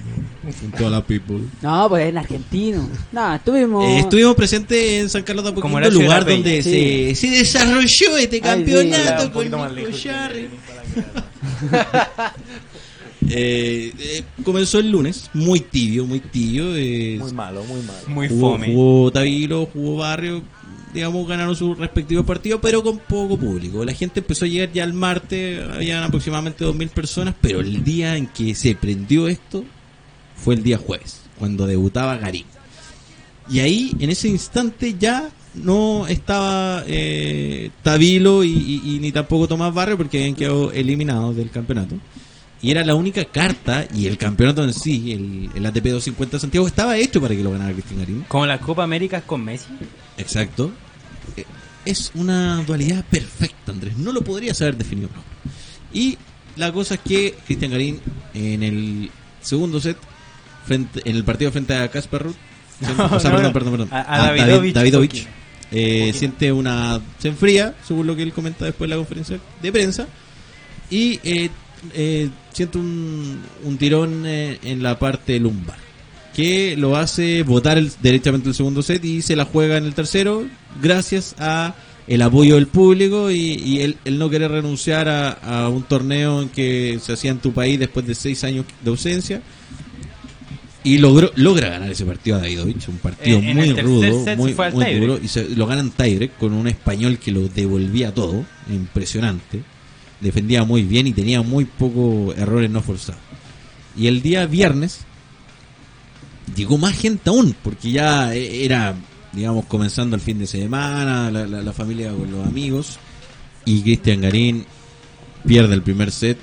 con toda la people. No, pues en argentino. No, estuvimos. Eh, estuvimos presentes en San Carlos de Como Apoquindo, Horacio lugar donde Sí. se, se desarrolló este Ay, campeonato un con. <laughs> Eh, eh, comenzó el lunes, muy tibio, muy tibio. eh, Muy malo, muy malo. Muy jugó, fome. jugó Tabilo, jugó Barrio, digamos, ganaron sus respectivos partidos, pero con poco público. La gente empezó a llegar ya el martes, habían aproximadamente 2.000 personas, pero el día en que se prendió esto fue el día jueves, cuando debutaba Garín. Y ahí, en ese instante, ya no estaba eh, Tabilo y, y- y ni tampoco Tomás Barrio porque habían quedado eliminados del campeonato. Y era la única carta, y el campeonato en sí, el, el ATP 250 de Santiago, estaba hecho para que lo ganara Cristian Garín. Como la Copa América con Messi. Exacto. Es una dualidad perfecta, Andrés. No lo podrías haber definido mejor. Y la cosa es que Cristian Garín en el segundo set, frente, en el partido frente a Casper Ruud, <laughs> No, o sea, no, perdón, no. perdón, perdón, A- a David- Davidovich. Davidovich, eh, siente una, se enfría, según lo que él comenta después de la conferencia de prensa, y eh, eh, siente un, un tirón eh, en la parte lumbar que lo hace votar el, derechamente el segundo set y se la juega en el tercero gracias a el apoyo del público y, y el, el no querer renunciar a, a un torneo en que se hacía en tu país después de seis años de ausencia. Y logró logra ganar ese partido a Davidovich un partido En- en muy rudo muy, duro y se, lo ganan tiebreak con un español que lo devolvía todo impresionante defendía muy bien y tenía muy pocos errores no forzados. Y el día viernes llegó más gente aún, porque ya e- era, digamos, comenzando el fin de semana, la, la- la familia con los amigos, y Cristian Garín pierde el primer set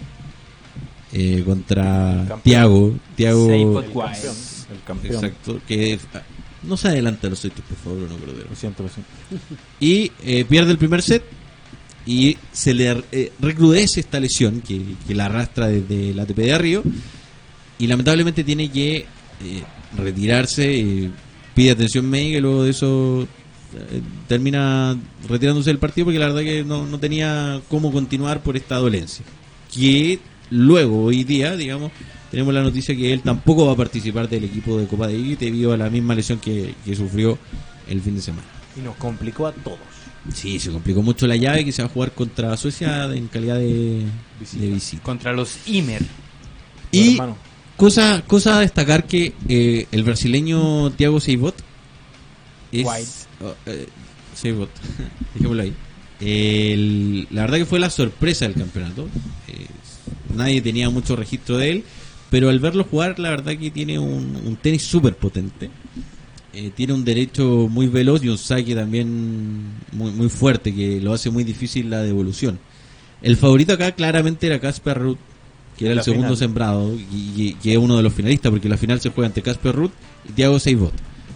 eh, contra Campeón. Tiago. Tiago, Seis El campeón. Guay. El campeón. exacto, que ah, no se adelanta los sets, por favor, no Cordero. Lo siento, lo siento. Y eh, pierde el primer set y se le eh, recrudece esta lesión que, que la arrastra desde la ATP de Río y lamentablemente tiene que eh, retirarse, eh, pide atención médica y luego de eso eh, termina retirándose del partido porque la verdad que no, no tenía cómo continuar por esta dolencia. Que luego, hoy día, digamos, tenemos la noticia que él tampoco va a participar del equipo de Copa de Davis debido a la misma lesión que, que sufrió el fin de semana. Y nos complicó a todos. Sí, se complicó mucho la llave que se va a jugar contra Suecia en calidad de Visita. de visita. Contra los Imer. Y hermano. Cosa, cosa a destacar que eh, el brasileño Thiago Seibot es, White. oh, eh, Seibot, <laughs> dejémoslo ahí. El- la verdad que fue la sorpresa del campeonato. Eh, nadie tenía mucho registro de él, pero al verlo jugar, la verdad que tiene un, un tenis súper potente. Eh, tiene un derecho muy veloz y un saque también muy, muy fuerte que lo hace muy difícil la devolución. El favorito acá claramente era Casper Ruth, que era el segundo final. sembrado y, que es uno de los finalistas, porque la final se juega entre Casper Ruth y Thiago Seibot,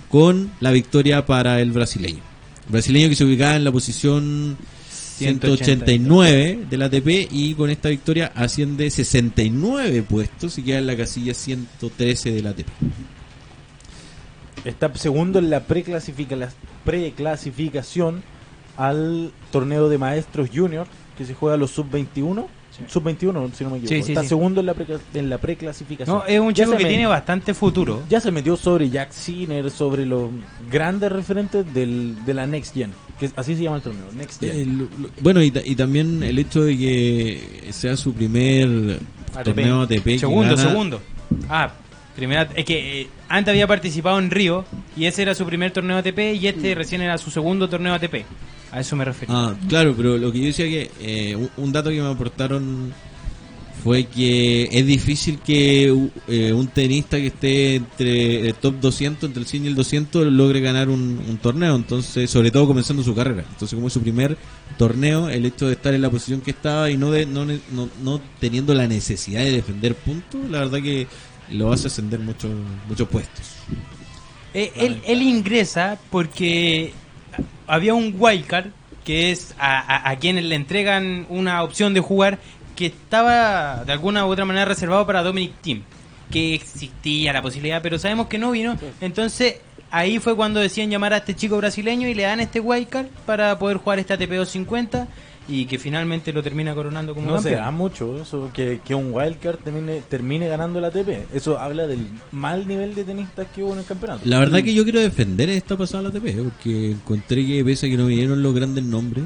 con la victoria para el brasileño. Brasileño que se ubicaba en la posición 189 del ATP y con esta victoria asciende 69 puestos y queda en la casilla 113 del ATP. Está segundo en la preclasifica- la preclasificación al torneo de maestros junior que se juega a los sub-21. Sub-21, si no me equivoco. Sí, sí, Está sí. segundo en la, pre- en la preclasificación. No, es un chico que me- tiene bastante futuro. Ya se metió sobre Jack Sinner, sobre los grandes referentes del, de la Next Gen. Que así se llama el torneo, Next Gen. Eh, lo- lo- bueno, y, y también el hecho de que sea su primer ATP. torneo ATP. Segundo, gana- segundo. Ah, primera, es que eh, antes había participado en Río y ese era su primer torneo ATP y este recién era su segundo torneo ATP. A eso me refiero. Ah, claro, pero lo que yo decía que eh, un, un dato que me aportaron fue que es difícil que u- eh, un tenista que esté entre el top 200, entre el 100 y el 200, logre ganar un, un torneo. Entonces, sobre todo comenzando su carrera. Entonces, como es su primer torneo, el hecho de estar en la posición que estaba y no, de, no, ne- no, no teniendo la necesidad de defender puntos, la verdad que lo hace ascender mucho, muchos puestos. Eh, él, él ingresa porque había un wildcard que es a, a, a quienes le entregan una opción de jugar que estaba de alguna u otra manera reservado para Dominic Thiem, que existía la posibilidad, pero sabemos que no vino. Entonces ahí fue cuando decían llamar a este chico brasileño y le dan este wildcard para poder jugar este ATP 250 y que finalmente lo termina coronando como No se campeón. da mucho eso, que, que un wildcard termine, termine ganando el ATP. Eso habla del mal nivel de tenistas que hubo en el campeonato. La verdad que yo quiero defender esta pasada la ATP, porque encontré que pese a que no vinieron los grandes nombres,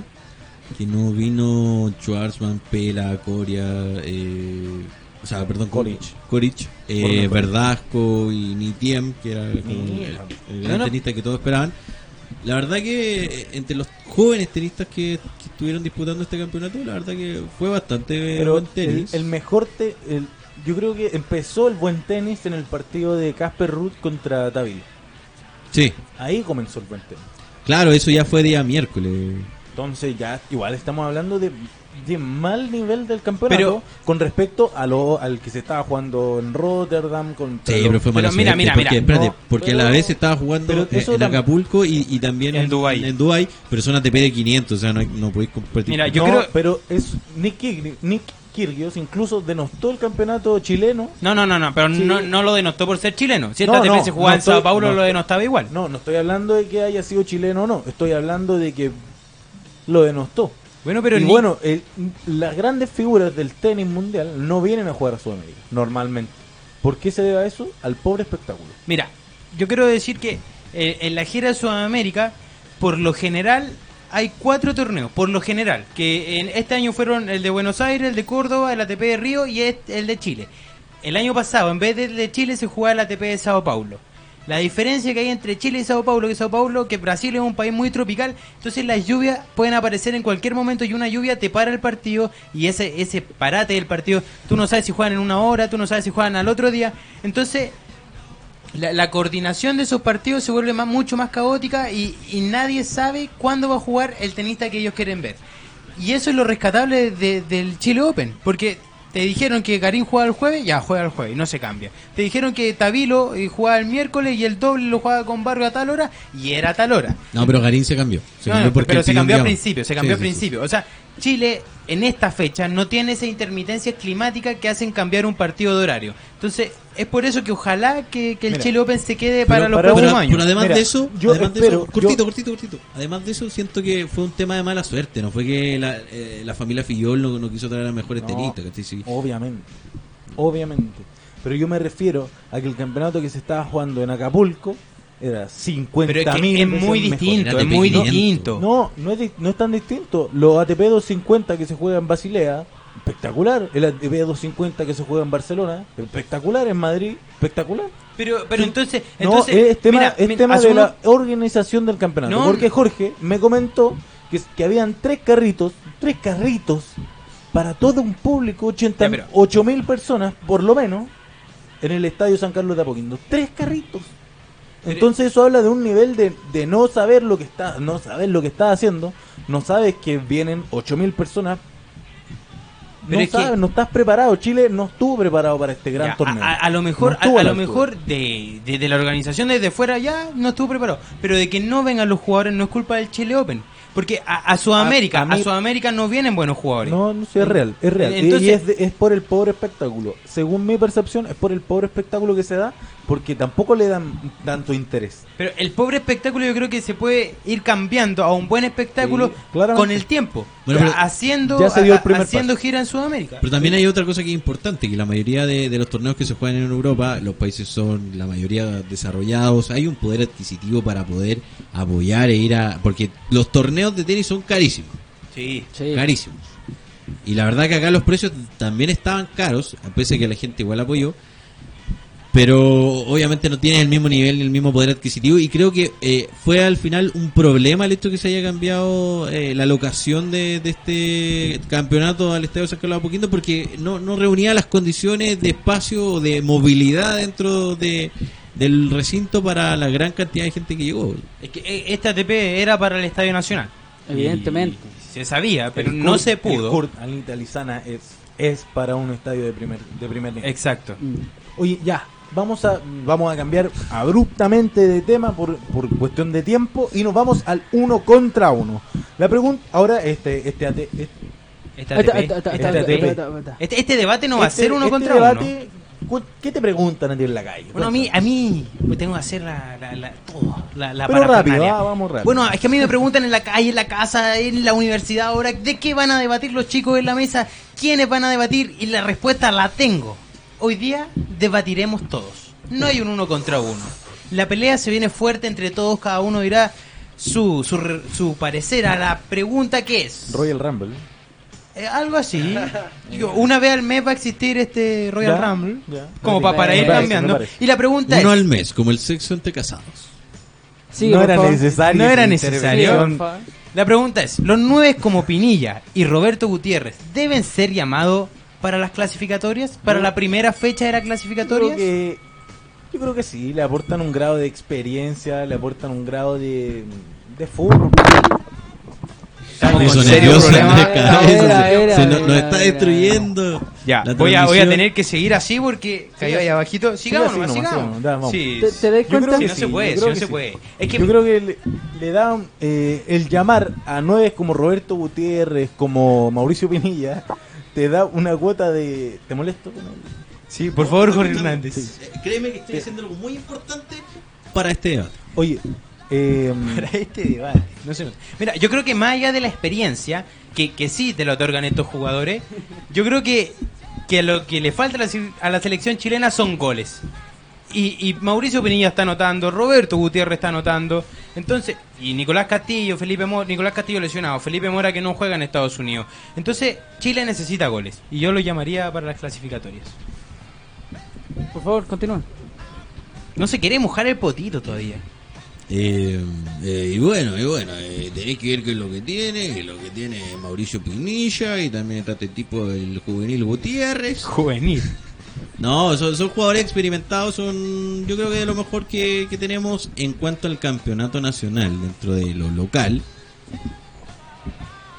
que no vino Schwarzman, Pela, Coria, eh, o sea, perdón, Koric. Koric, eh. Verdasco y Nitiem, que era como el, el gran No, no. tenista que todos esperaban. La verdad que eh, entre los jóvenes tenistas que, que estuvieron disputando este campeonato, la verdad que fue bastante Pero buen el, tenis. el mejor te, el- yo creo que empezó el buen tenis en el partido de Casper Ruth contra Tavil. Sí, Ahí comenzó el buen tenis. claro, eso ya fue día miércoles. Entonces ya igual estamos hablando de, de mal nivel del campeonato Pero- con respecto a lo al que se estaba jugando en Rotterdam contra Sí, pero fue mala Pero mira, mira, porque, mira, espérate, no, porque a la vez estaba jugando pero en, Acapulco y, y también En Dubái. en Dubái, pero son ATP de 500, o sea, no, hay- no podéis competir. Mira, yo No, creo- pero es Nick, Kyrgi- Nick Kyrgios incluso denostó el campeonato chileno. No, no, no, no, pero Sí. no, no lo denostó por ser chileno. Si No, esta ATP no, se jugaba no en Sao estoy- Paulo, no lo denostaba igual. No, no estoy hablando de que haya sido chileno o no, estoy hablando de que lo denostó. Bueno, pero y ni- bueno, el- las grandes figuras del tenis mundial no vienen a jugar a Sudamérica, normalmente. ¿Por qué se debe a eso? Al pobre espectáculo. Mira, yo quiero decir que eh, en la gira de Sudamérica, por lo general, hay cuatro torneos, por lo general, que en este año fueron el de Buenos Aires, el de Córdoba, el ATP de Río y este- el de Chile. El año pasado, en vez del de Chile, se jugaba el ATP de Sao Paulo. La diferencia que hay entre Chile y Sao Paulo, que Sao Paulo, que Brasil es un país muy tropical, entonces las lluvias pueden aparecer en cualquier momento y una lluvia te para el partido y ese ese parate del partido, tú no sabes si juegan en una hora, tú no sabes si juegan al otro día, entonces la, coordinación de esos partidos se vuelve más, mucho más caótica y, nadie sabe cuándo va a jugar el tenista que ellos quieren ver. Y eso es lo rescatable de- del Chile Open, porque te dijeron que Garín juega el jueves, ya juega el jueves, no se cambia. Te dijeron que Tabilo eh, jugaba el miércoles y el doble lo jugaba con Barrio a tal hora, y era a tal hora. No, pero Garín se cambió. Se No, cambió no, pero se cambió al principio, se cambió Sí, al principio. O sea, Chile en esta fecha no tiene esas intermitencias climáticas que hacen cambiar un partido de horario. Entonces, es por eso que ojalá que, que el Mira, Chile Open se quede para los para próximos Pero, años. pero además Mira, de eso, yo además de espero- eso, cortito, yo- cortito, cortito. Además de eso, siento que fue un tema de mala suerte. No fue que la, eh, la familia Fillol no, no quiso traer a mejores No. tenistas. Obviamente, obviamente. Pero yo me refiero a que el campeonato que se estaba jugando en Acapulco era 50 Pero es que mil es muy distinto, es muy distinto. No, no es, no es tan distinto. Los ATP 250 que se juegan en Basilea espectacular. El ATP 250 que se juega en Barcelona, espectacular. En Madrid, espectacular. Pero, pero entonces, No, entonces es tema, mira, es mira, tema de la organización del campeonato. No, porque no. Jorge me comentó que, que habían tres carritos, tres carritos para todo un público, 80, Ya, pero- 8 mil personas por lo menos, en el estadio San Carlos de Apoquindo. Tres carritos. Entonces eso habla de un nivel de, de no saber lo que está, no saber lo que está haciendo, no sabes que vienen 8 mil personas. Pero no es que- sabes, no estás preparado. Chile no estuvo preparado para este gran Ya, torneo. A, lo mejor, No a, lo mejor de, de, de la organización desde fuera ya no estuvo preparado. Pero de que no vengan los jugadores no es culpa del Chile Open. Porque a, a Sudamérica, A- a, a mí- Sudamérica no vienen buenos jugadores. No, no sí, es real, es real. Entonces- y es, de- es por el pobre espectáculo. Según mi percepción, es por el pobre espectáculo que se da, porque tampoco le dan tanto interés. Pero el pobre espectáculo yo creo que se puede ir cambiando a un buen espectáculo Sí, con el tiempo. Bueno, pero- haciendo Ya se dio el a- primer haciendo paso. gira en Sudamérica. Pero también hay otra cosa que es importante, que la mayoría de, de los torneos que se juegan en Europa, los países son la mayoría desarrollados, hay un poder adquisitivo para poder apoyar e ir a... Porque los torneos de tenis son carísimos, Sí. Sí. carísimos. Y la verdad que acá los precios también estaban caros, a pesar de que la gente igual apoyó. Pero obviamente no tienen el mismo nivel ni el mismo poder adquisitivo y creo que eh, fue al final un problema el hecho que se haya cambiado eh, la locación de, de este campeonato al Estadio San Carlos de Apoquindo porque no, no reunía las condiciones de espacio o de movilidad dentro de, del recinto para la gran cantidad de gente que llegó. Es que eh, esta ATP era para el Estadio Nacional. Evidentemente. Se sabía, pero El no Kurt- se El pudo. Kurt Anita Lizana es, es para un estadio de primer, de primer nivel. Exacto. Mm. Oye, ya, vamos a, vamos a cambiar abruptamente de tema por, por cuestión de tiempo y nos vamos al uno contra uno. La pregunta, ahora este, este, este. Este, este debate no va a este- ser uno este contra debate, uno. cu- ¿Qué te preguntan a ti en la calle? Bueno, a mí, a mí me tengo que hacer la, la, la- todo, la, la Pero rápido, ah, vamos rápido. Bueno, es que a mí me preguntan en la calle, en la casa, en la universidad ahora, ¿de qué van a debatir los chicos en la mesa? ¿Quiénes van a debatir? Y la respuesta la tengo. Hoy día debatiremos todos. No hay un uno contra uno. La pelea se viene fuerte entre todos, cada uno dirá su, su, su parecer a la pregunta que es. Royal Rumble. Eh, algo así. Digo, una vez al mes va a existir este Royal Ya, Rumble. ya. Como pa- para ir parece, cambiando. parece. Y la pregunta Uno es... al mes, como el sexo entre casados. No por era favor. necesario. No era esa necesario. Sigue, por intervención. favor. La pregunta es, ¿los nueve como Pinilla y Roberto Gutiérrez deben ser llamados para las clasificatorias? ¿Para la primera fecha de las Yo clasificatorias? creo que yo creo que sí, le aportan un grado de experiencia, le aportan un grado de, de fútbol. Estamos con serio problema. Era, se- era, se nos, está destruyendo. Ya, voy a, voy a tener que seguir así porque cayó ahí abajito. Sigamos, sigamos. Sí, ¿Te, te das Yo cuenta? no sí, se puede, no que se puede. Es que Yo creo que le, le da un, eh, el llamar a nueve como Roberto Gutiérrez, como Mauricio Pinilla, te da una cuota de... ¿Te molesto con él? Sí, por favor, Jorge Hernández. Eh, Créeme que estoy haciendo algo muy importante para este debate. Oye, eh, <laughs> Para este debate. No sé. Mira, yo creo que más allá de la experiencia, que, que sí te lo otorgan estos jugadores, yo creo que, que lo que le falta a la, se- a la selección chilena son goles. Y, y Mauricio Pinilla está anotando, Roberto Gutiérrez está anotando, entonces, y Nicolás Castillo, Felipe Mora, Nicolás Castillo lesionado, Felipe Mora que no juega en Estados Unidos. Entonces, Chile necesita goles, y yo lo llamaría para las clasificatorias. Por favor, continúen. No se quiere mojar el potito todavía. Eh, eh, y bueno, y bueno, eh, tenéis que ver qué es lo que tiene, qué es lo que tiene Mauricio Pinilla y también está este tipo del juvenil Gutiérrez. Juvenil. No, son, son jugadores experimentados, son yo creo que de lo mejor que, que tenemos en cuanto al campeonato nacional dentro de lo local.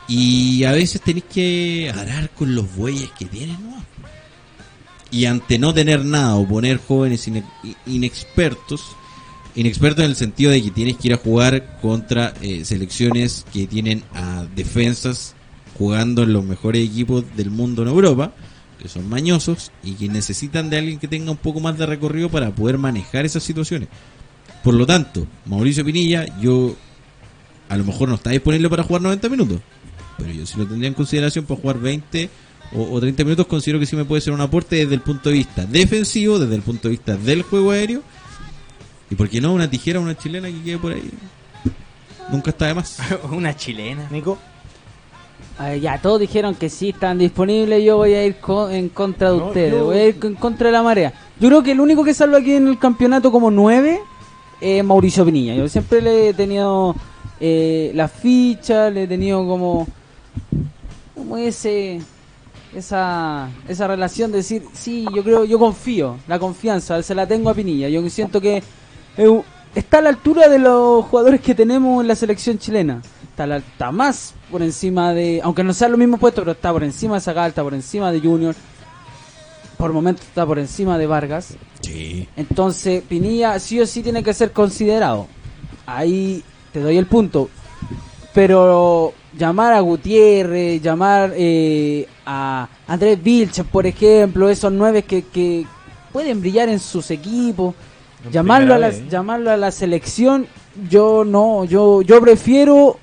Y a veces tenéis que arar con los bueyes que tienen, ¿no? Y ante no tener nada o poner jóvenes ine- inexpertos, inexpertos en el sentido de que tienes que ir a jugar contra eh, selecciones que tienen a defensas jugando en los mejores equipos del mundo en Europa, que son mañosos y que necesitan de alguien que tenga un poco más de recorrido para poder manejar esas situaciones. Por lo tanto, Mauricio Pinilla, yo a lo mejor no está disponible para jugar 90 minutos, pero yo si lo tendría en consideración para jugar 20 o, o 30 minutos, considero que sí me puede ser un aporte desde el punto de vista defensivo, desde el punto de vista del juego aéreo. Y por qué no, una tijera, una chilena que quede por ahí. Nunca está de más. <laughs> Una chilena. Nico, ya, todos dijeron que sí, están disponibles. Yo voy a ir co- en contra de No, ustedes. yo- Voy a ir en contra de la marea. Yo creo que el único que salva aquí en el campeonato como 9 es Mauricio Pinilla. Yo siempre le he tenido eh, la ficha, le he tenido como, como ese esa esa relación de decir, sí, yo creo, yo confío, la confianza, se la tengo a Pinilla. Yo siento que eh, está a la altura de los jugadores que tenemos en la selección chilena. Está, la- está más por encima de, aunque no sea los mismos puestos, pero está por encima de Zagal, está por encima de Junior. Por momentos está por encima de Vargas. Sí. Entonces, Pinilla sí o sí tiene que ser considerado. Ahí te doy el punto. Pero llamar a Gutiérrez, llamar eh, a Andrés Vilches, por ejemplo, esos nueve que, que pueden brillar en sus equipos, llamarlo a, la, llamarlo a la selección, yo no, yo yo prefiero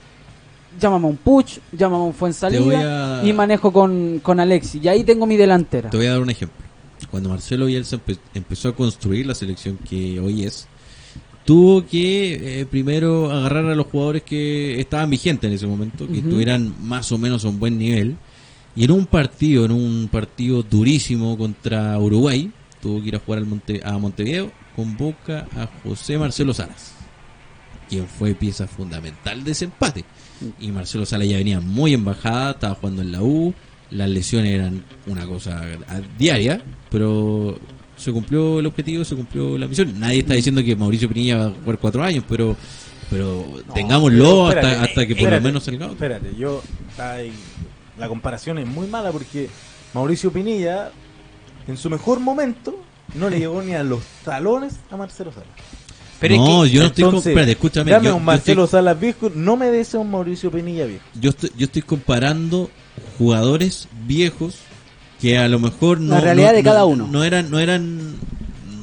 llámame a un Puch, llámame a un Fuensalida a- y manejo con, con Alexis. Y ahí tengo mi delantera. Te voy a dar un ejemplo. Cuando Marcelo Bielsa empe- empezó a construir la selección que hoy es, tuvo que eh, primero agarrar a los jugadores que estaban vigentes en ese momento, que Ujú. estuvieran más o menos a un buen nivel. Y en un partido, en un partido durísimo contra Uruguay, tuvo que ir a jugar al Monte, a Montevideo, convoca a José Marcelo Salas, quien fue pieza fundamental de ese empate. Y Marcelo Salas ya venía muy en bajada, estaba jugando en la U, las lesiones eran una cosa diaria, pero se cumplió el objetivo, se cumplió la misión. Nadie está diciendo que Mauricio Pinilla va a jugar cuatro años, pero pero tengámoslo espérate, hasta, hasta que por espérate, lo menos salga. Espérate, yo. ay, la comparación es muy mala porque Mauricio Pinilla, en su mejor momento, no le llegó ni a los talones a Marcelo Salas. Pero es no, que- yo no estoy espérate, escúchame, Dame yo, un Marcelo estoy, Salas viejo, no me des a un Mauricio Pinilla viejo. yo estoy- yo estoy comparando jugadores viejos que a lo mejor no La realidad no- de cada uno. no eran no eran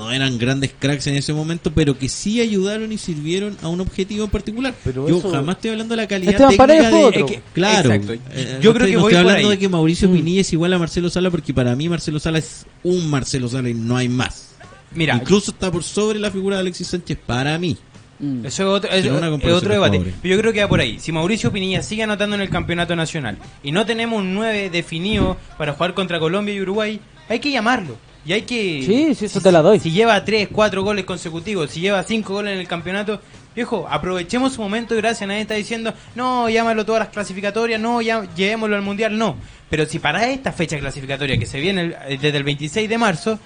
no eran grandes cracks en ese momento, pero que sí ayudaron y sirvieron a un objetivo en particular. Pero yo eso- jamás estoy hablando de la calidad Esteban técnica de- otro. es que- claro. Exacto. Eh, Yo no creo estoy- que no voy estoy por hablando ahí. de que Mauricio Mm. Pinilla es igual a Marcelo Sala porque para mí Marcelo Sala es un Marcelo Sala y no hay más. Mira, Incluso está por sobre la figura de Alexis Sánchez para mí. Mm. Eso es otro, es- otro debate. Pero yo creo que va por ahí. Si Mauricio Pinilla sigue anotando en el campeonato nacional y no tenemos un 9 definido para jugar contra Colombia y Uruguay, hay que llamarlo. Y hay que. Sí, sí, eso te la doy. Si lleva 3, 4 goles consecutivos, si lleva 5 goles en el campeonato, viejo, aprovechemos su momento y gracias. Nadie está diciendo, no, llámalo todas las clasificatorias, no, ya, llevémoslo al mundial, no. Pero si para esta fecha clasificatoria que se viene el- eh, desde el 26 de marzo,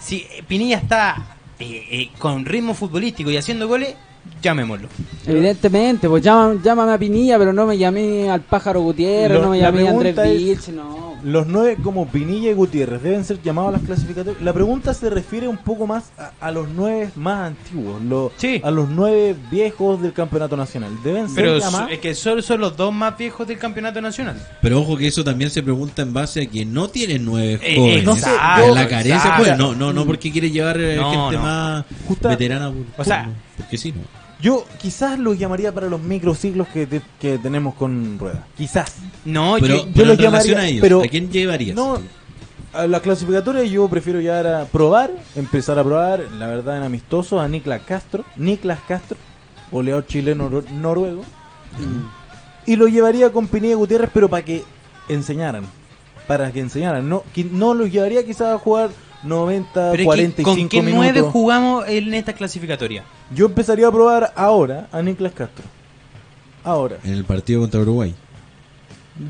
si eh, Pinilla está eh, eh, con ritmo futbolístico y haciendo goles, llamémoslo. Evidentemente, pues llama- llámame a Pinilla, pero no me llamé al pájaro Gutiérrez, Lo- no me la llamé a Andrés es- no. Los nueve como Pinilla y Gutiérrez deben ser llamados a las clasificatorias. La pregunta se refiere un poco más a, a los nueve más antiguos, lo- Sí. a los nueve viejos del campeonato nacional. Deben ser Pero llamados. es que solo son los dos más viejos del campeonato nacional. Pero ojo que eso también se pregunta en base a que no tienen nueve Eh, jóvenes. no sé, Ah, yo- la carencia, exacto. pues, no, no, no porque quiere llevar eh, No, gente no. más Justa- veterana. por- O sea- porque sí, no. Yo quizás los llamaría para los microciclos que, te- que tenemos con Rueda. Quizás. No, Pero, yo- yo pero los en relación llamaría- a ellos, pero- ¿a quién llevarías? No, a la clasificatoria yo prefiero llevar a probar, empezar a probar, la verdad en amistoso, a Niklas Castro, Niklas Castro, goleador chileno nor- noruego, y lo llevaría con Pinilla y Gutiérrez, pero para que enseñaran, para que enseñaran, no, no los llevaría quizás a jugar 90, pero es que, 45 ¿con qué minutos. nueve jugamos en esta clasificatoria? Yo empezaría a probar ahora a Niklas Castro. Ahora. En el partido contra Uruguay.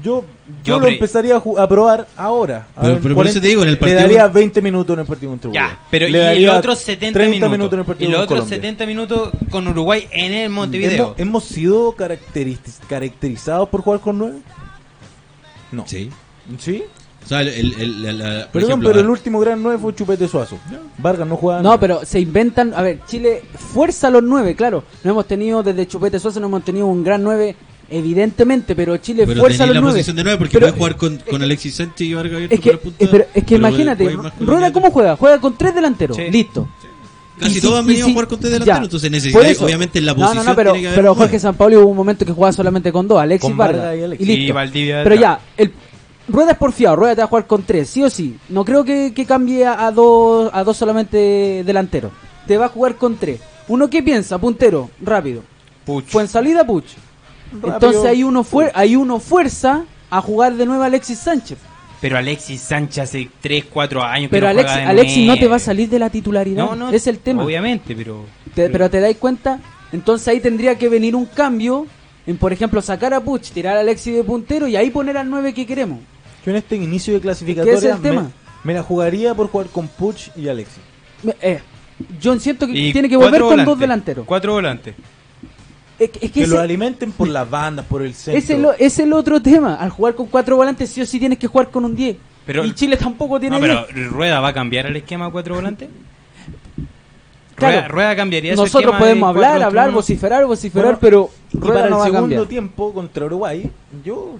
Yo, yo, Yo lo empezaría a, a probar ahora. A Pero- ver, pero por eso te digo, en el partido- Le daría 20 minutos en el partido contra Uruguay. Ya, pero Le y los otros 70 30 minutos. en el partido y los otros Colombia. 70 minutos con Uruguay en el Montevideo. ¿Hemos, hemos sido caracteriz- caracterizados por jugar con 9? No. Sí. ¿Sí? O sea, el, el- el- la- la- por Perdón, ejemplo, pero el último gran 9 fue Chupete Suazo. Vargas no jugaba No, nada. pero se inventan. A ver, Chile fuerza a los nueve, claro. No hemos tenido desde Chupete Sosa, no hemos tenido un gran nueve, evidentemente, pero Chile pero fuerza a los la nueve. posición de nueve porque Pero- puede jugar con, con Alexis Sánchez y Vargas Es que, punta, pero, es que pero imagínate, Rueda, ¿cómo juega? Juega con tres delanteros, Sí. listo. Casi Y todos si- han venido si- a jugar con tres ya. delanteros, entonces necesitáis, obviamente, en la posición no, no, pero, tiene que haber pero. Jorge San Pablo hubo un momento que jugaba solamente con dos, Alexis Con Vargas. Vargas y Y, Alexis. listo. Y Valdivia pero ya, el Rueda es porfiado, Rueda te va a jugar con tres, sí o sí. No creo que, que cambie a dos, a dos solamente delanteros. Te va a jugar con tres. Uno que piensa, puntero, rápido. Puch. Fue en salida, Puch. Rápido, Entonces ahí uno, fuer- ahí uno fuerza a jugar de nuevo Alexis Sánchez. Pero Alexis Sánchez hace 3, 4 años que Pero no Alex, juega de Alexis no te va a salir de la titularidad. No, no, es el tema. Obviamente, pero. Te- pero te dais cuenta, entonces ahí tendría que venir un cambio en, por ejemplo, sacar a Puch, tirar a Alexis de puntero y ahí poner al 9 que queremos. Yo en este inicio de clasificatoria ese es el me, tema. me la jugaría por jugar con Puch y Alexis. Eh, yo siento que Y tiene que volver cuatro con dos volantes. delanteros. Cuatro volantes. Es que, es que Que lo ese- alimenten por las bandas, por el <laughs> centro. es, el, es el otro tema. Al jugar con cuatro volantes, sí o sí tienes que jugar con un 10. Pero- y Chile tampoco tiene No, 10. pero ¿Rueda va a cambiar el esquema a cuatro volantes? <laughs> Claro. Rueda, Rueda cambiaría ese Nosotros esquema podemos de hablar, 4-2-3-1. hablar, vociferar, vociferar, Bueno, pero Y Rueda para no el va a segundo cambiar. tiempo contra Uruguay, yo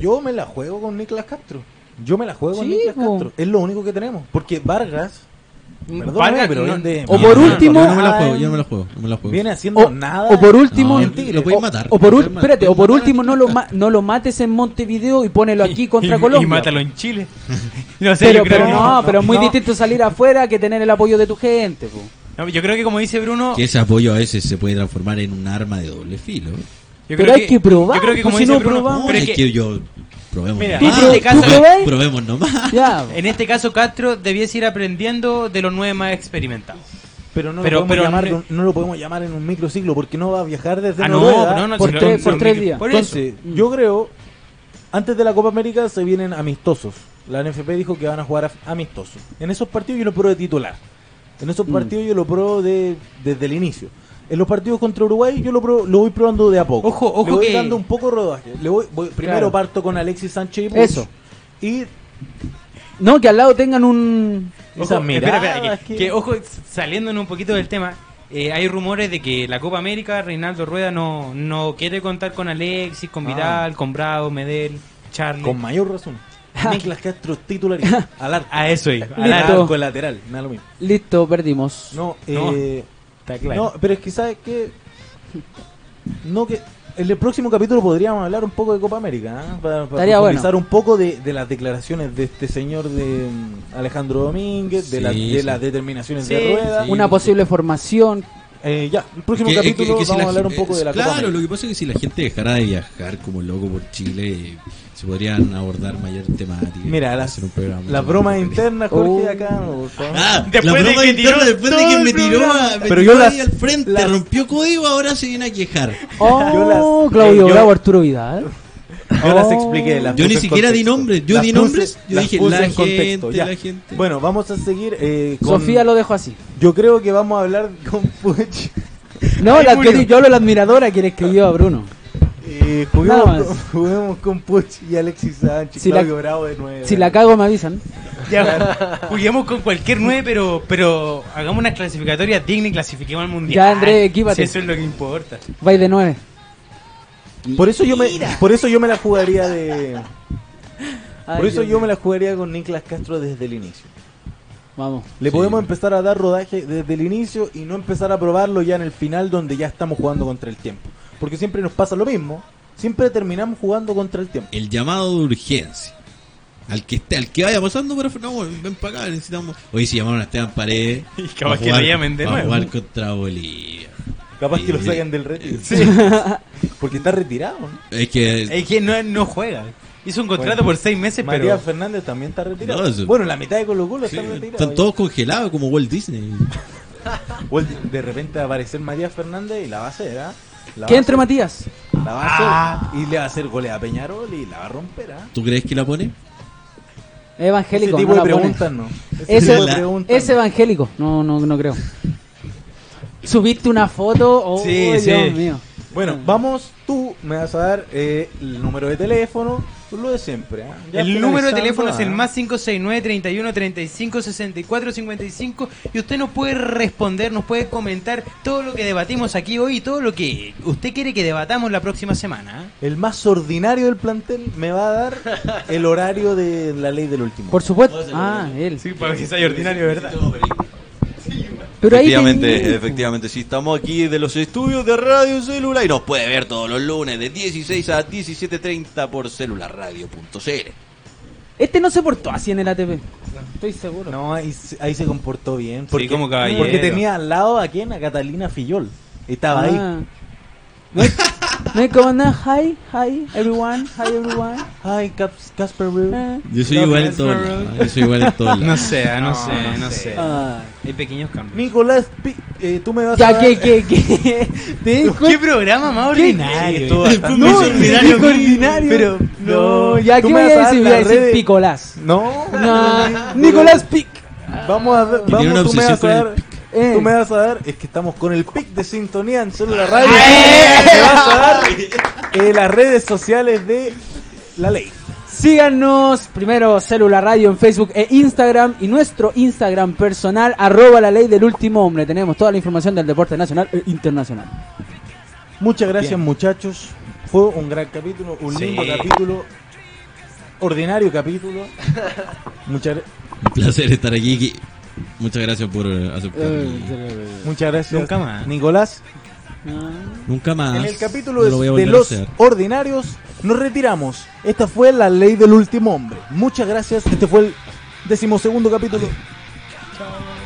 yo me la juego con Niklas Castro. Yo me la juego con po. Castro. Es lo único que tenemos. Porque Vargas, perdóname, Vargas pero no- es de- O por no- último- Yo no me la juego, yo no me la juego. No me la juego. viene haciendo O, nada. o por último, No, en Tigre. lo o, matar. o por, ul- podéis espérate, o por último no lo, ma- no lo mates en Montevideo y ponelo aquí <laughs> contra y, Colombia. Y mátalo en Chile. <laughs> no sé, pero yo creo pero que no, no. pero es muy no. distinto salir afuera que tener el apoyo de tu gente. po. Yo creo que como dice Bruno, Que ese apoyo a veces se puede transformar en un arma de doble filo. Yo Pero creo hay que probar, Yo creo que pues, como si dice no Bruno, probamos. pero es es que que yo probemos Mira, nomás. en este caso- ¿Tú probáis? probemos nomás. <laughs> Ya, en este caso Castro debiese ir aprendiendo de los nueve más experimentados. Pero no, Pero- lo podemos pero llamar, no- no lo podemos llamar en un microciclo porque no va a viajar desde Ah, no, Noruega. no, no, por si tres- por tres días. Por eso. Entonces, yo creo, antes de la Copa América se vienen amistosos. La NFP dijo que van a jugar amistosos. En esos partidos yo lo pruebo de titular. En esos Mm. partidos yo lo pruebo de, desde el inicio. En los partidos contra Uruguay yo lo, lo voy probando de a poco. Ojo, ojo Le voy que- dando un poco de rodaje. Le voy, voy- primero Claro. parto con Alexis Sánchez y Puch. Eso. Y No, que al lado tengan un... Ojo, espera, espera, miradas que, que- que, ojo, saliéndonos un poquito del tema, eh, hay rumores de que la Copa América, Reinaldo Rueda no, no quiere contar con Alexis, con Ah. Vidal, con Bravo, Medel, Charlie. con mayor razón. <laughs> Niklas Castro titular <laughs> al arco. A eso iba, al arco, lateral, nada lo mismo. Listo, perdimos. No, No. Eh, Está claro. No, pero es que sabes que no que en el próximo capítulo podríamos hablar un poco de Copa América, ¿ah? para, para un poco de, de las declaraciones de este señor de mm, Alejandro Domínguez, de, Sí, la- de sí. las determinaciones Sí, de Rueda. sí. Una posible formación. Eh, ya, el próximo Que- capítulo que- que si vamos la a hablar un poco de la Claro, Copa lo América. que pasa es que si la gente dejara de viajar como loco por Chile, se podrían abordar mayor temáticas. Mira, las, Hacer un programa las bromas internas, Jorge, Oh. acá. no, son- Ah, Después la de broma que interna, tiró después de que me tiró, a- me Pero tiró yo ahí las- al frente, las- rompió código, ahora se viene a quejar. Oh, Yo las- Claudio yo- Bravo, Arturo Vidal. Yo las Oh. expliqué. las Yo puse ni siquiera di nombres, yo Las di puse- nombres, yo las dije puse la en contexto, gente, la gente. Bueno, vamos a seguir eh, con... Sofía lo dejo así. Yo creo que vamos a hablar con Puch. No, Ahí la yo hablo de la admiradora que le escribió a Bruno. Eh, Nada juguemos, más. con, <laughs> juguemos con Puch y Alexis Sánchez. Si la- Claudio Bravo de nuevo. Si la cago me avisan. Ya, juguemos con cualquier nueve, pero, pero hagamos una clasificatoria digna y clasifiquemos al mundial. Ya, André, equípate. Si eso es lo que importa. Vais de nueve. Por eso yo me, por eso yo me la jugaría de, <laughs> Ay, por eso Dios yo me la jugaría con Niklas Castro desde el inicio. Vamos. Le Sí. podemos empezar a dar rodaje desde el inicio y no empezar a probarlo ya en el final donde ya estamos jugando contra el tiempo. Porque siempre nos pasa lo mismo. Siempre terminamos jugando contra el tiempo. El llamado de urgencia. Al que esté, al que vaya pasando, pero no, ven para acá, necesitamos. Hoy si llamaron a Esteban Paredes. <laughs> Y capaz que lo llamen de nuevo. jugar contra Bolivia. Capaz que lo saquen del retiro. <laughs> Porque está retirado. ¿no? Es que Es que no, no juega. Hizo un contrato Bueno, por seis meses, pero. Fernández también está retirado. No, eso- Bueno, la mitad de Colo Colo sí, está retirado. están todos congelados como Walt Disney. De repente va a aparecer Matías Fernández y la va a hacer, ¿ah? ¿Qué va a entre Matías? La va a hacer. Y le va a hacer goles a Peñarol y la va a romper, ¿ah? ¿Tú crees que la pone? Evangélico. Ese tipo no de preguntas no. Ese- Ese tipo de la- preguntas Es evangélico. No, no, no creo. Subiste una foto. Oh, Sí, Dios sí. mío. Bueno, vamos, me vas a dar eh, el número de teléfono, pues lo de siempre. ¿ah? El número de teléfono es el ¿ah? más 569 31 35 64 55 y usted nos puede responder, nos puede comentar todo lo que debatimos aquí hoy y todo lo que usted quiere que debatamos la próxima semana. ¿eh? El más ordinario del plantel me va a dar el horario de la ley del último. Por supuesto. Ah, él. Sí, para que sea ordinario, ¿verdad? Pero ahí efectivamente, efectivamente, sí, estamos aquí de los estudios de Radio Célula y nos puede ver todos los lunes de 16 a 17.30 por celularradio.cl. Este no se portó así en el ATP. Estoy seguro. No, ahí, se- ahí se comportó bien. Sí, Porque, como caballero. porque tenía al lado a quién? A Catalina Fillol. Estaba ahí. Ah. No <laughs> es, no No hay como nada. Hi, hi, everyone. Hi, everyone. Cas- Casper Ruud. Eh. Yo soy igual en lados. Yo soy igual en todos No sé, ah, no, sé, no sé. Ay. Hay pequeños cambios. Nicolás, Pi- eh, tú me vas a Ya, dar-. ¿Te das ¿Qué cuenta? programa más ¿Qué? ordinario? Eh. bastante- No, ordinario. qué ordinario. Pero, No, ya, ¿qué voy a decir? Voy a decir. Picolás. No, No, Nicolás Pic. Vamos a ver, Que tiene una vamos, tú me obsesión vas a con el dar, Eh. tú me vas a dar, es que estamos con el pic de sintonía en solo la radio. ¡Eh! Me vas a dar eh, las redes sociales de la ley. Síganos primero Célula Radio en Facebook e Instagram y nuestro Instagram personal arroba la ley del último hombre. Tenemos toda la información del deporte nacional e internacional. Muchas gracias Bien. muchachos. Fue un gran capítulo, un Sí. lindo capítulo, ordinario capítulo. <laughs> Muchas, Un placer estar aquí. Muchas gracias por eh, aceptar. muchas gracias. Nunca más. Nicolás. Nunca más. En el capítulo No de, lo los ordinarios nos retiramos. Esta fue la ley del último hombre. Muchas gracias. Este fue el decimosegundo capítulo. Chao.